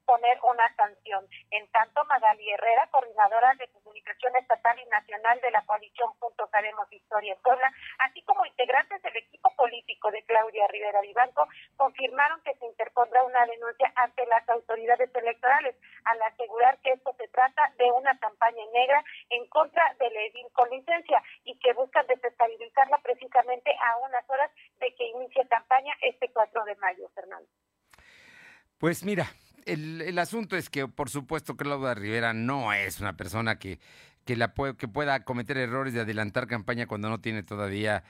poner una sanción. En tanto, Magali Herrera, coordinadora de comunicación estatal y nacional de la coalición Juntos Haremos Historia en así como integrantes del equipo político de Claudia Rivera Vivanco, confirmaron que se interpondrá una denuncia ante las autoridades electorales al asegurar que esto se trata de una campaña negra en contra del edil con licencia y que buscan desestabilizarla precisamente a unas horas campaña este 4 de mayo, Fernando. Pues mira, el, asunto es que, por supuesto, Claudia Rivera no es una persona que, que, la que pueda cometer errores de adelantar campaña cuando no tiene todavía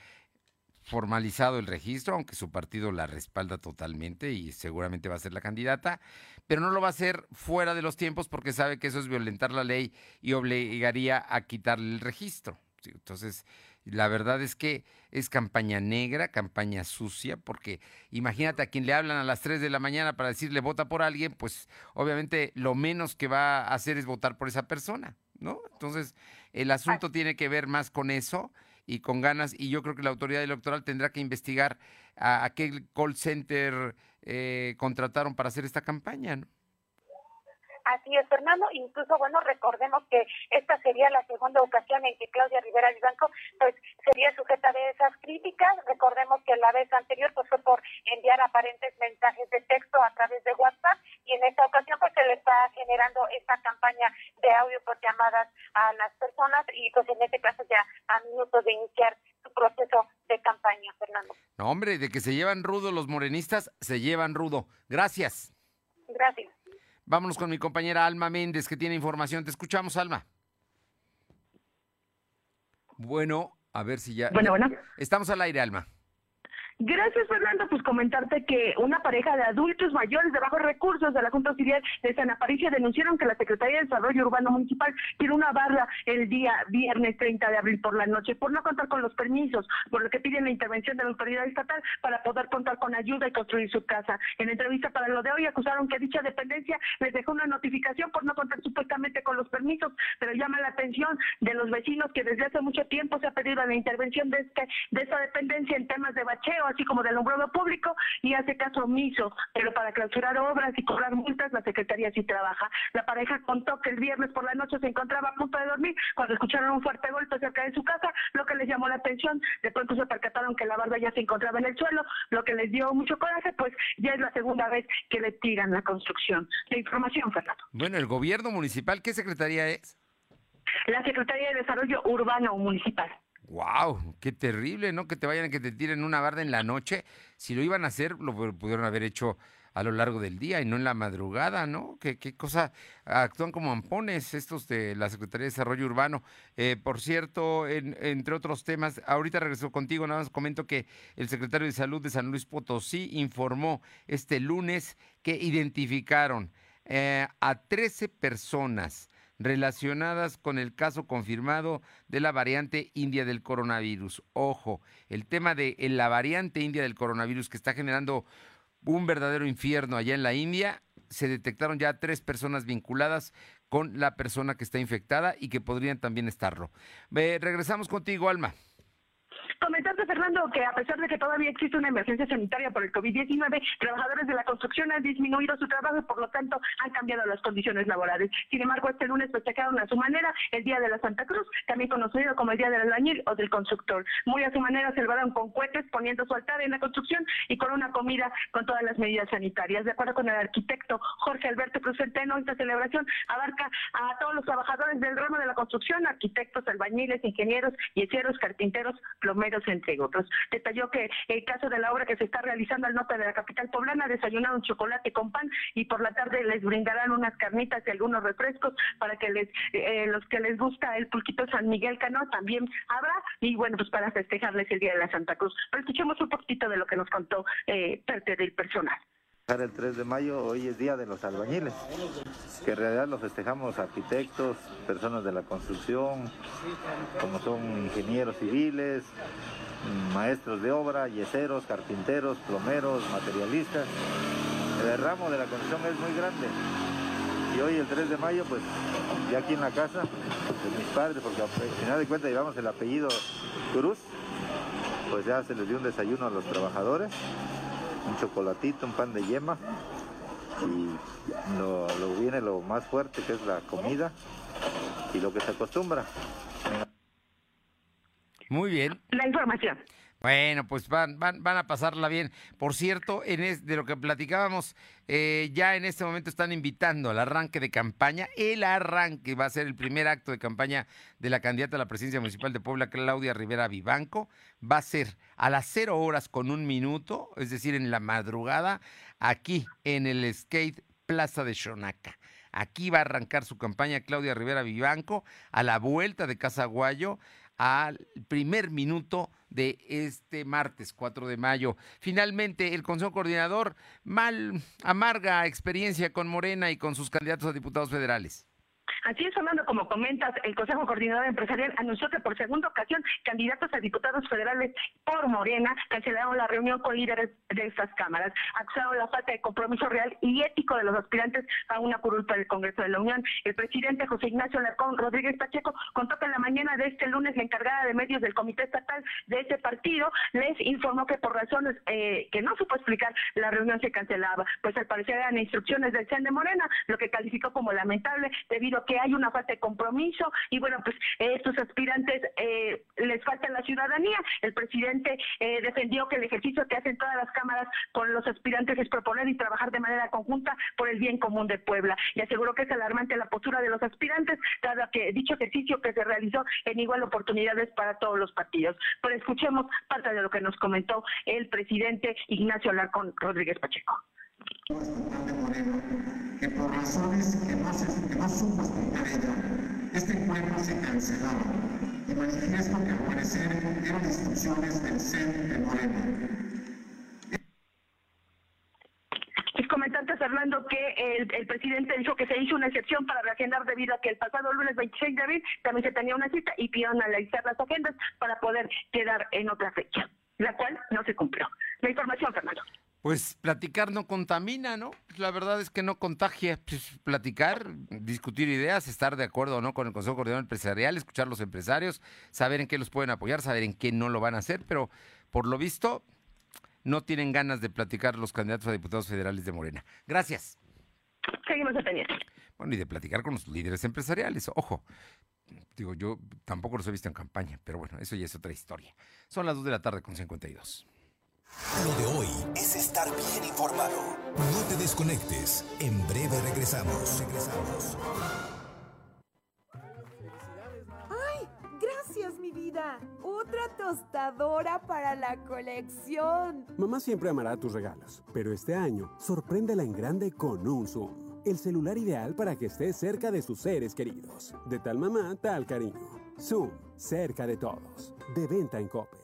formalizado el registro, aunque su partido la respalda totalmente y seguramente va a ser la candidata, pero no lo va a hacer fuera de los tiempos porque sabe que eso es violentar la ley y obligaría a quitarle el registro. Entonces, la verdad es que es campaña negra, campaña sucia, porque imagínate a quien le hablan a las 3 de la mañana para decirle vota por alguien, pues obviamente lo menos que va a hacer es votar por esa persona, ¿no? Entonces, el asunto tiene que ver más con eso y con ganas, y yo creo que la autoridad electoral tendrá que investigar a, qué call center eh, contrataron para hacer esta campaña, ¿no? Así es, Fernando. Incluso, bueno, recordemos que esta sería la segunda ocasión en que Claudia Rivera Vivanco pues, sería sujeta de esas críticas. Recordemos que la vez anterior pues, fue por enviar aparentes mensajes de texto a través de WhatsApp y en esta ocasión pues se le está generando esta campaña de audio por llamadas a las personas y pues en este caso ya a minutos de iniciar su proceso de campaña, Fernando. No, hombre, de que se llevan rudo los morenistas, se llevan rudo. Gracias. Gracias. Vámonos con mi compañera Alma Méndez, que tiene información. Te escuchamos, Alma. Bueno, a ver si ya. Bueno, bueno. Estamos al aire, Alma. Gracias, Fernando. Pues comentarte que una pareja de adultos mayores de bajos recursos de la Junta Auxiliar de San Aparicio denunciaron que la Secretaría de Desarrollo Urbano Municipal tiene una barra el día viernes 30 de abril por la noche por no contar con los permisos, por lo que piden la intervención de la autoridad estatal para poder contar con ayuda y construir su casa. En entrevista para lo de hoy acusaron que dicha dependencia les dejó una notificación por no contar supuestamente con los permisos, pero llama la atención de los vecinos que desde hace mucho tiempo se ha pedido la intervención de, este, de esta dependencia en temas de bacheo así como del alumbrado público, y hace caso omiso, pero para clausurar obras y cobrar multas, la Secretaría sí trabaja. La pareja contó que el viernes por la noche se encontraba a punto de dormir cuando escucharon un fuerte golpe cerca de su casa, lo que les llamó la atención. De pronto se percataron que la barda ya se encontraba en el suelo, lo que les dio mucho coraje, pues ya es la segunda vez que le tiran la construcción. La información, Fernando. Bueno, el gobierno municipal, ¿qué secretaría es? La Secretaría de Desarrollo Urbano Municipal. Wow, qué terrible, ¿no? Que te vayan, que te tiren una barda en la noche. Si lo iban a hacer, lo pudieron haber hecho a lo largo del día y no en la madrugada, ¿no? Qué, qué cosa, actúan como ampones estos de la Secretaría de Desarrollo Urbano. Eh, por cierto, entre otros temas, ahorita regreso contigo, nada más comento que el secretario de Salud de San Luis Potosí informó este lunes que identificaron eh, a 13 personas relacionadas con el caso confirmado de la variante india del coronavirus. Ojo, el tema de la variante india del coronavirus que está generando un verdadero infierno allá en la India, se detectaron ya tres personas vinculadas con la persona que está infectada y que podrían también estarlo. regresamos contigo, Alma. Comentarte, Fernando, que a pesar de que todavía existe una emergencia sanitaria por el COVID-19, trabajadores de la construcción han disminuido su trabajo y por lo tanto han cambiado las condiciones laborales. Sin embargo, este lunes festejaron a su manera el Día de la Santa Cruz, también conocido como el Día del Albañil o del Constructor. Muy a su manera celebraron con cohetes, poniendo su altar en la construcción y con una comida con todas las medidas sanitarias. De acuerdo con el arquitecto Jorge Alberto Cruz Centeno, esta celebración abarca a todos los trabajadores del ramo de la construcción, arquitectos, albañiles, ingenieros, yeseros, carpinteros, plomeros, entre entre otros. Detalló que el caso de la obra que se está realizando al norte de la capital poblana, desayunaron chocolate con pan y por la tarde les brindarán unas carnitas y algunos refrescos para que les eh, los que les gusta el pulquito San Miguel Cano también habrá y bueno, pues para festejarles el Día de la Santa Cruz. Pero escuchemos un poquito de lo que nos contó eh, parte del personal. El 3 de mayo, hoy es Día de los Albañiles, que en realidad lo festejamos arquitectos, personas de la construcción, como son ingenieros civiles, maestros de obra, yeseros, carpinteros, plomeros, materialistas. El ramo de la construcción es muy grande. Y hoy el 3 de mayo, pues ya aquí en la casa de mis padres, porque al final de cuentas llevamos el apellido Cruz, pues ya se les dio un desayuno a los trabajadores un chocolatito, un pan de yema y lo, lo viene lo más fuerte que es la comida y lo que se acostumbra. Muy bien. La información. Bueno, pues van, van, van a pasarla bien. Por cierto, en es, de lo que platicábamos, eh, ya en este momento están invitando al arranque de campaña. El arranque va a ser el primer acto de campaña de la candidata a la presidencia municipal de Puebla, Claudia Rivera Vivanco. Va a ser a las cero horas con un minuto, es decir, en la madrugada, aquí en el Skate Plaza de Xonaca. Aquí va a arrancar su campaña Claudia Rivera Vivanco a la vuelta de Casaguayo al primer minuto de este martes 4 de mayo. Finalmente, el Consejo Coordinador mal amarga experiencia con Morena y con sus candidatos a diputados federales. Así es, Fernando, como comentas, el Consejo Coordinador Empresarial anunció que por segunda ocasión candidatos a diputados federales por Morena cancelaron la reunión con líderes de estas cámaras, acusaron la falta de compromiso real y ético de los aspirantes a una curul para el Congreso de la Unión. El presidente José Ignacio Larcón Rodríguez Pacheco contó que en la mañana de este lunes la encargada de medios del Comité Estatal de ese partido les informó que por razones eh, que no supo explicar, la reunión se cancelaba, pues al parecer eran instrucciones del CEN de Morena, lo que calificó como lamentable debido a que hay una falta de compromiso y bueno, pues estos aspirantes eh, les falta la ciudadanía. El presidente eh, defendió que el ejercicio que hacen todas las cámaras con los aspirantes es proponer y trabajar de manera conjunta por el bien común de Puebla y aseguró que es alarmante la postura de los aspirantes, dado que dicho ejercicio que se realizó en igual oportunidades para todos los partidos. Pero escuchemos parte de lo que nos comentó el presidente Ignacio Alarcón Rodríguez Pacheco que por razones que no, se, que no supo explicar ella, este encuentro se cancelaba y manifiesto que al parecer eran instrucciones del CEN de Morena. Mis comentantes Fernando, que el, el, presidente dijo que se hizo una excepción para reagendar debido a que el pasado lunes 26 de abril también se tenía una cita y pidieron analizar las agendas para poder quedar en otra fecha, la cual no se cumplió. La información, Fernando pues platicar no contamina, ¿no? La verdad es que no contagia. Pues, platicar, discutir ideas, estar de acuerdo o no con el Consejo Coordinador Empresarial, escuchar a los empresarios, saber en qué los pueden apoyar, saber en qué no lo van a hacer, pero por lo visto no tienen ganas de platicar los candidatos a diputados federales de Morena. Gracias. Seguimos atendiendo. Bueno, y de platicar con los líderes empresariales. Ojo, digo, yo tampoco los he visto en campaña, pero bueno, eso ya es otra historia. Son las 2 de la tarde con 52. Lo de hoy es estar bien informado. No te desconectes. En breve regresamos. Regresamos. ¡Ay! Gracias, mi vida. Otra tostadora para la colección. Mamá siempre amará tus regalos, pero este año sorpréndela en grande con un Zoom. El celular ideal para que estés cerca de sus seres queridos. De tal mamá, tal cariño. Zoom, cerca de todos. De venta en Coppel.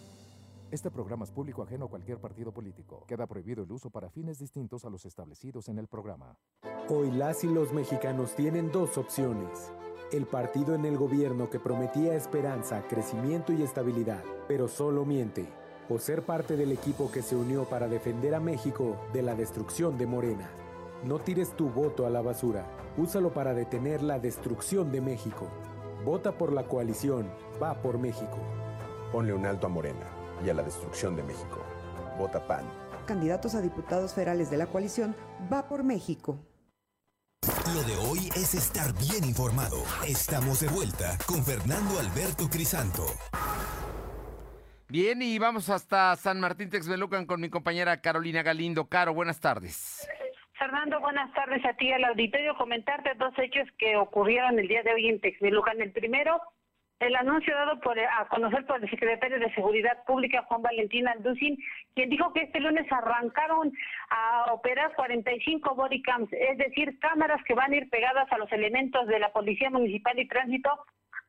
Este programa es público ajeno a cualquier partido político. Queda prohibido el uso para fines distintos a los establecidos en el programa. Hoy las y los mexicanos tienen dos opciones. El partido en el gobierno que prometía esperanza, crecimiento y estabilidad, pero solo miente. O ser parte del equipo que se unió para defender a México de la destrucción de Morena. No tires tu voto a la basura. Úsalo para detener la destrucción de México. Vota por la coalición. Va por México. Ponle un alto a Morena y a la destrucción de México. Vota PAN. Candidatos a diputados federales de la coalición Va por México. Lo de hoy es estar bien informado. Estamos de vuelta con Fernando Alberto Crisanto. Bien, y vamos hasta San Martín Texmelucan con mi compañera Carolina Galindo. Caro, buenas tardes. Fernando, buenas tardes a ti al auditorio. Comentarte dos hechos que ocurrieron el día de hoy en Texmelucan. El primero, el anuncio dado por, a conocer por el secretario de Seguridad Pública, Juan Valentín Alducin, quien dijo que este lunes arrancaron a operar 45 body cams, es decir, cámaras que van a ir pegadas a los elementos de la Policía Municipal y Tránsito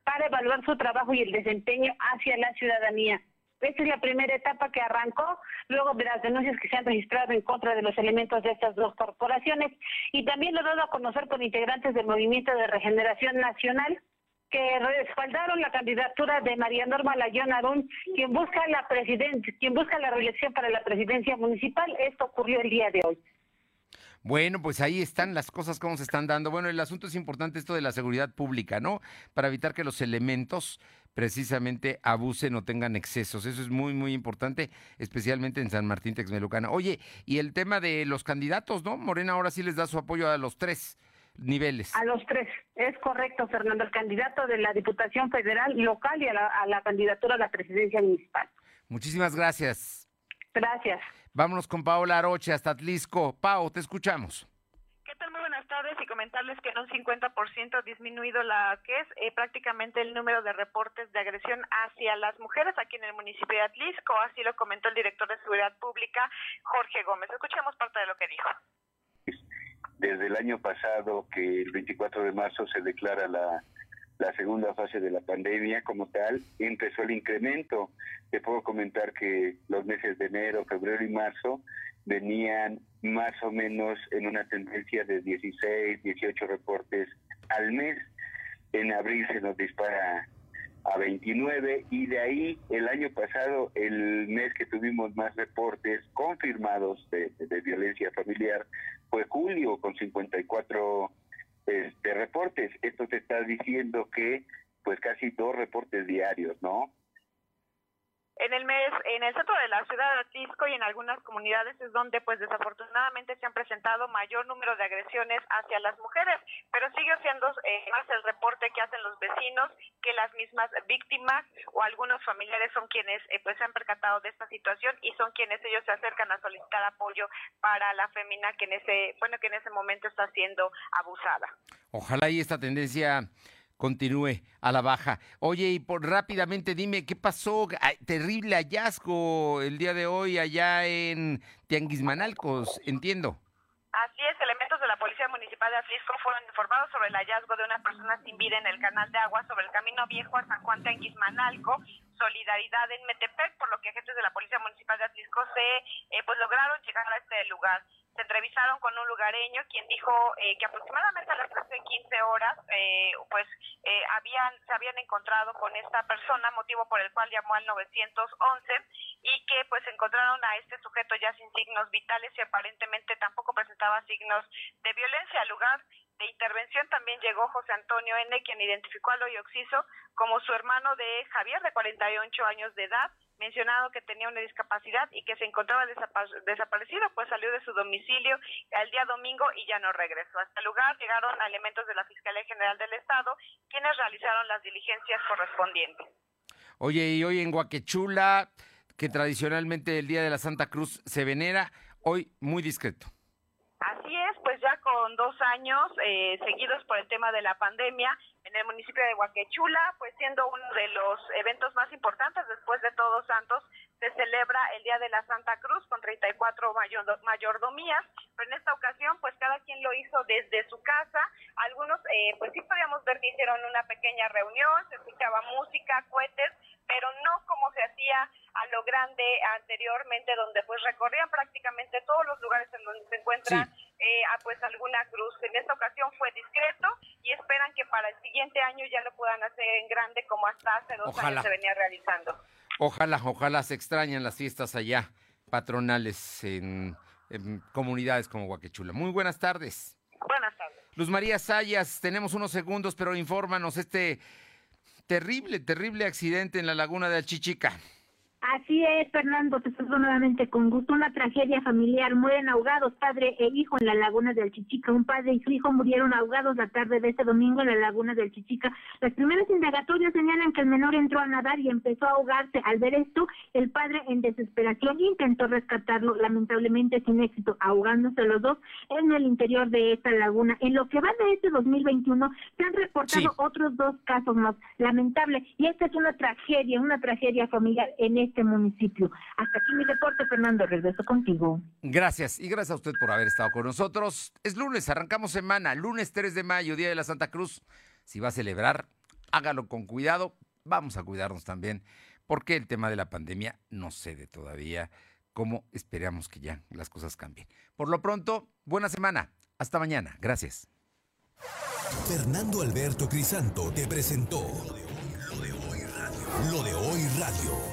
para evaluar su trabajo y el desempeño hacia la ciudadanía. Esta es la primera etapa que arrancó luego de las denuncias que se han registrado en contra de los elementos de estas dos corporaciones y también lo dado a conocer por integrantes del Movimiento de Regeneración Nacional que respaldaron la candidatura de María Norma Layón Arún, quien busca la quien busca la reelección para la presidencia municipal. Esto ocurrió el día de hoy. Bueno, pues ahí están las cosas como se están dando. Bueno, el asunto es importante esto de la seguridad pública, ¿no? Para evitar que los elementos precisamente abusen o tengan excesos. Eso es muy, muy importante, especialmente en San Martín Texmelucana. Oye, y el tema de los candidatos, ¿no? Morena ahora sí les da su apoyo a los tres niveles. A los tres, es correcto, Fernando, el candidato de la Diputación Federal local y a la, a la candidatura a la presidencia municipal. Muchísimas gracias. Gracias. Vámonos con Paola Aroche hasta Atlisco. Pao, te escuchamos. ¿Qué tal? Muy buenas tardes y comentarles que en un 50% ha disminuido la que es eh, prácticamente el número de reportes de agresión hacia las mujeres aquí en el municipio de Atlisco. Así lo comentó el director de Seguridad Pública, Jorge Gómez. Escuchemos parte de lo que dijo. Desde el año pasado, que el 24 de marzo se declara la, la segunda fase de la pandemia como tal, empezó el incremento. Te puedo comentar que los meses de enero, febrero y marzo venían más o menos en una tendencia de 16, 18 reportes al mes. En abril se nos dispara a 29 y de ahí el año pasado, el mes que tuvimos más reportes confirmados de, de violencia familiar fue julio con 54 este, reportes. Esto te está diciendo que pues casi dos reportes diarios, ¿no? En el mes, en el centro de la ciudad de Atlisco y en algunas comunidades es donde, pues desafortunadamente, se han presentado mayor número de agresiones hacia las mujeres, pero sigue siendo eh, más el reporte que hacen los vecinos que las mismas víctimas o algunos familiares son quienes, eh, pues, se han percatado de esta situación y son quienes ellos se acercan a solicitar apoyo para la femina que en ese, bueno, que en ese momento está siendo abusada. Ojalá y esta tendencia continúe a la baja. Oye, y por rápidamente dime, ¿qué pasó? Terrible hallazgo el día de hoy allá en Tianguismanalcos, entiendo. Así es, elementos de la Policía Municipal de Atlisco fueron informados sobre el hallazgo de una persona sin vida en el canal de agua sobre el camino viejo a San Juan Tianguismanalco, Solidaridad en Metepec, por lo que agentes de la Policía Municipal de Atlisco se eh, pues lograron llegar a este lugar se entrevistaron con un lugareño quien dijo eh, que aproximadamente a las 13.15 horas eh, pues eh, habían se habían encontrado con esta persona motivo por el cual llamó al 911 y que pues encontraron a este sujeto ya sin signos vitales y aparentemente tampoco presentaba signos de violencia al lugar de intervención también llegó José Antonio N., quien identificó a Loy Oxiso como su hermano de Javier, de 48 años de edad, mencionado que tenía una discapacidad y que se encontraba desaparecido, pues salió de su domicilio el día domingo y ya no regresó. Hasta el lugar llegaron elementos de la Fiscalía General del Estado, quienes realizaron las diligencias correspondientes. Oye, y hoy en Guaquechula, que tradicionalmente el Día de la Santa Cruz se venera, hoy muy discreto. Así es, pues ya con dos años eh, seguidos por el tema de la pandemia en el municipio de Huaquechula, pues siendo uno de los eventos más importantes después de Todos Santos, se celebra el Día de la Santa Cruz con 34 mayor, mayordomías, pero en esta ocasión pues cada quien lo hizo desde su casa, algunos eh, pues sí podíamos ver que hicieron una pequeña reunión, se escuchaba música, cohetes, pero no como se hacía a lo grande anteriormente, donde pues recorrían prácticamente todos los lugares en donde se encuentra eh, pues alguna cruz. En esta ocasión fue discreto y esperan que para el siguiente año ya lo puedan hacer en grande como hasta hace dos Ojalá. años se venía realizando. Ojalá, ojalá se extrañan las fiestas allá patronales en, en comunidades como Guaquechula. Muy buenas tardes. Buenas tardes. Luz María Sayas, tenemos unos segundos, pero infórmanos este terrible, terrible accidente en la laguna de Achichica. Así es, Fernando, te saludo nuevamente con gusto. Una tragedia familiar. Mueren ahogados padre e hijo en la laguna del Chichica. Un padre y su hijo murieron ahogados la tarde de este domingo en la laguna del Chichica. Las primeras indagatorias señalan que el menor entró a nadar y empezó a ahogarse. Al ver esto, el padre en desesperación intentó rescatarlo, lamentablemente sin éxito, ahogándose los dos en el interior de esta laguna. En lo que va de este 2021, se han reportado otros dos casos más. Lamentable. Y esta es una tragedia, una tragedia familiar en este este municipio. Hasta aquí mi reporte, Fernando. Regreso contigo. Gracias. Y gracias a usted por haber estado con nosotros. Es lunes, arrancamos semana, lunes 3 de mayo, Día de la Santa Cruz. Si va a celebrar, hágalo con cuidado. Vamos a cuidarnos también, porque el tema de la pandemia no cede todavía. Como esperamos que ya las cosas cambien. Por lo pronto, buena semana. Hasta mañana. Gracias. Fernando Alberto Crisanto te presentó Lo de hoy radio. Lo de hoy radio.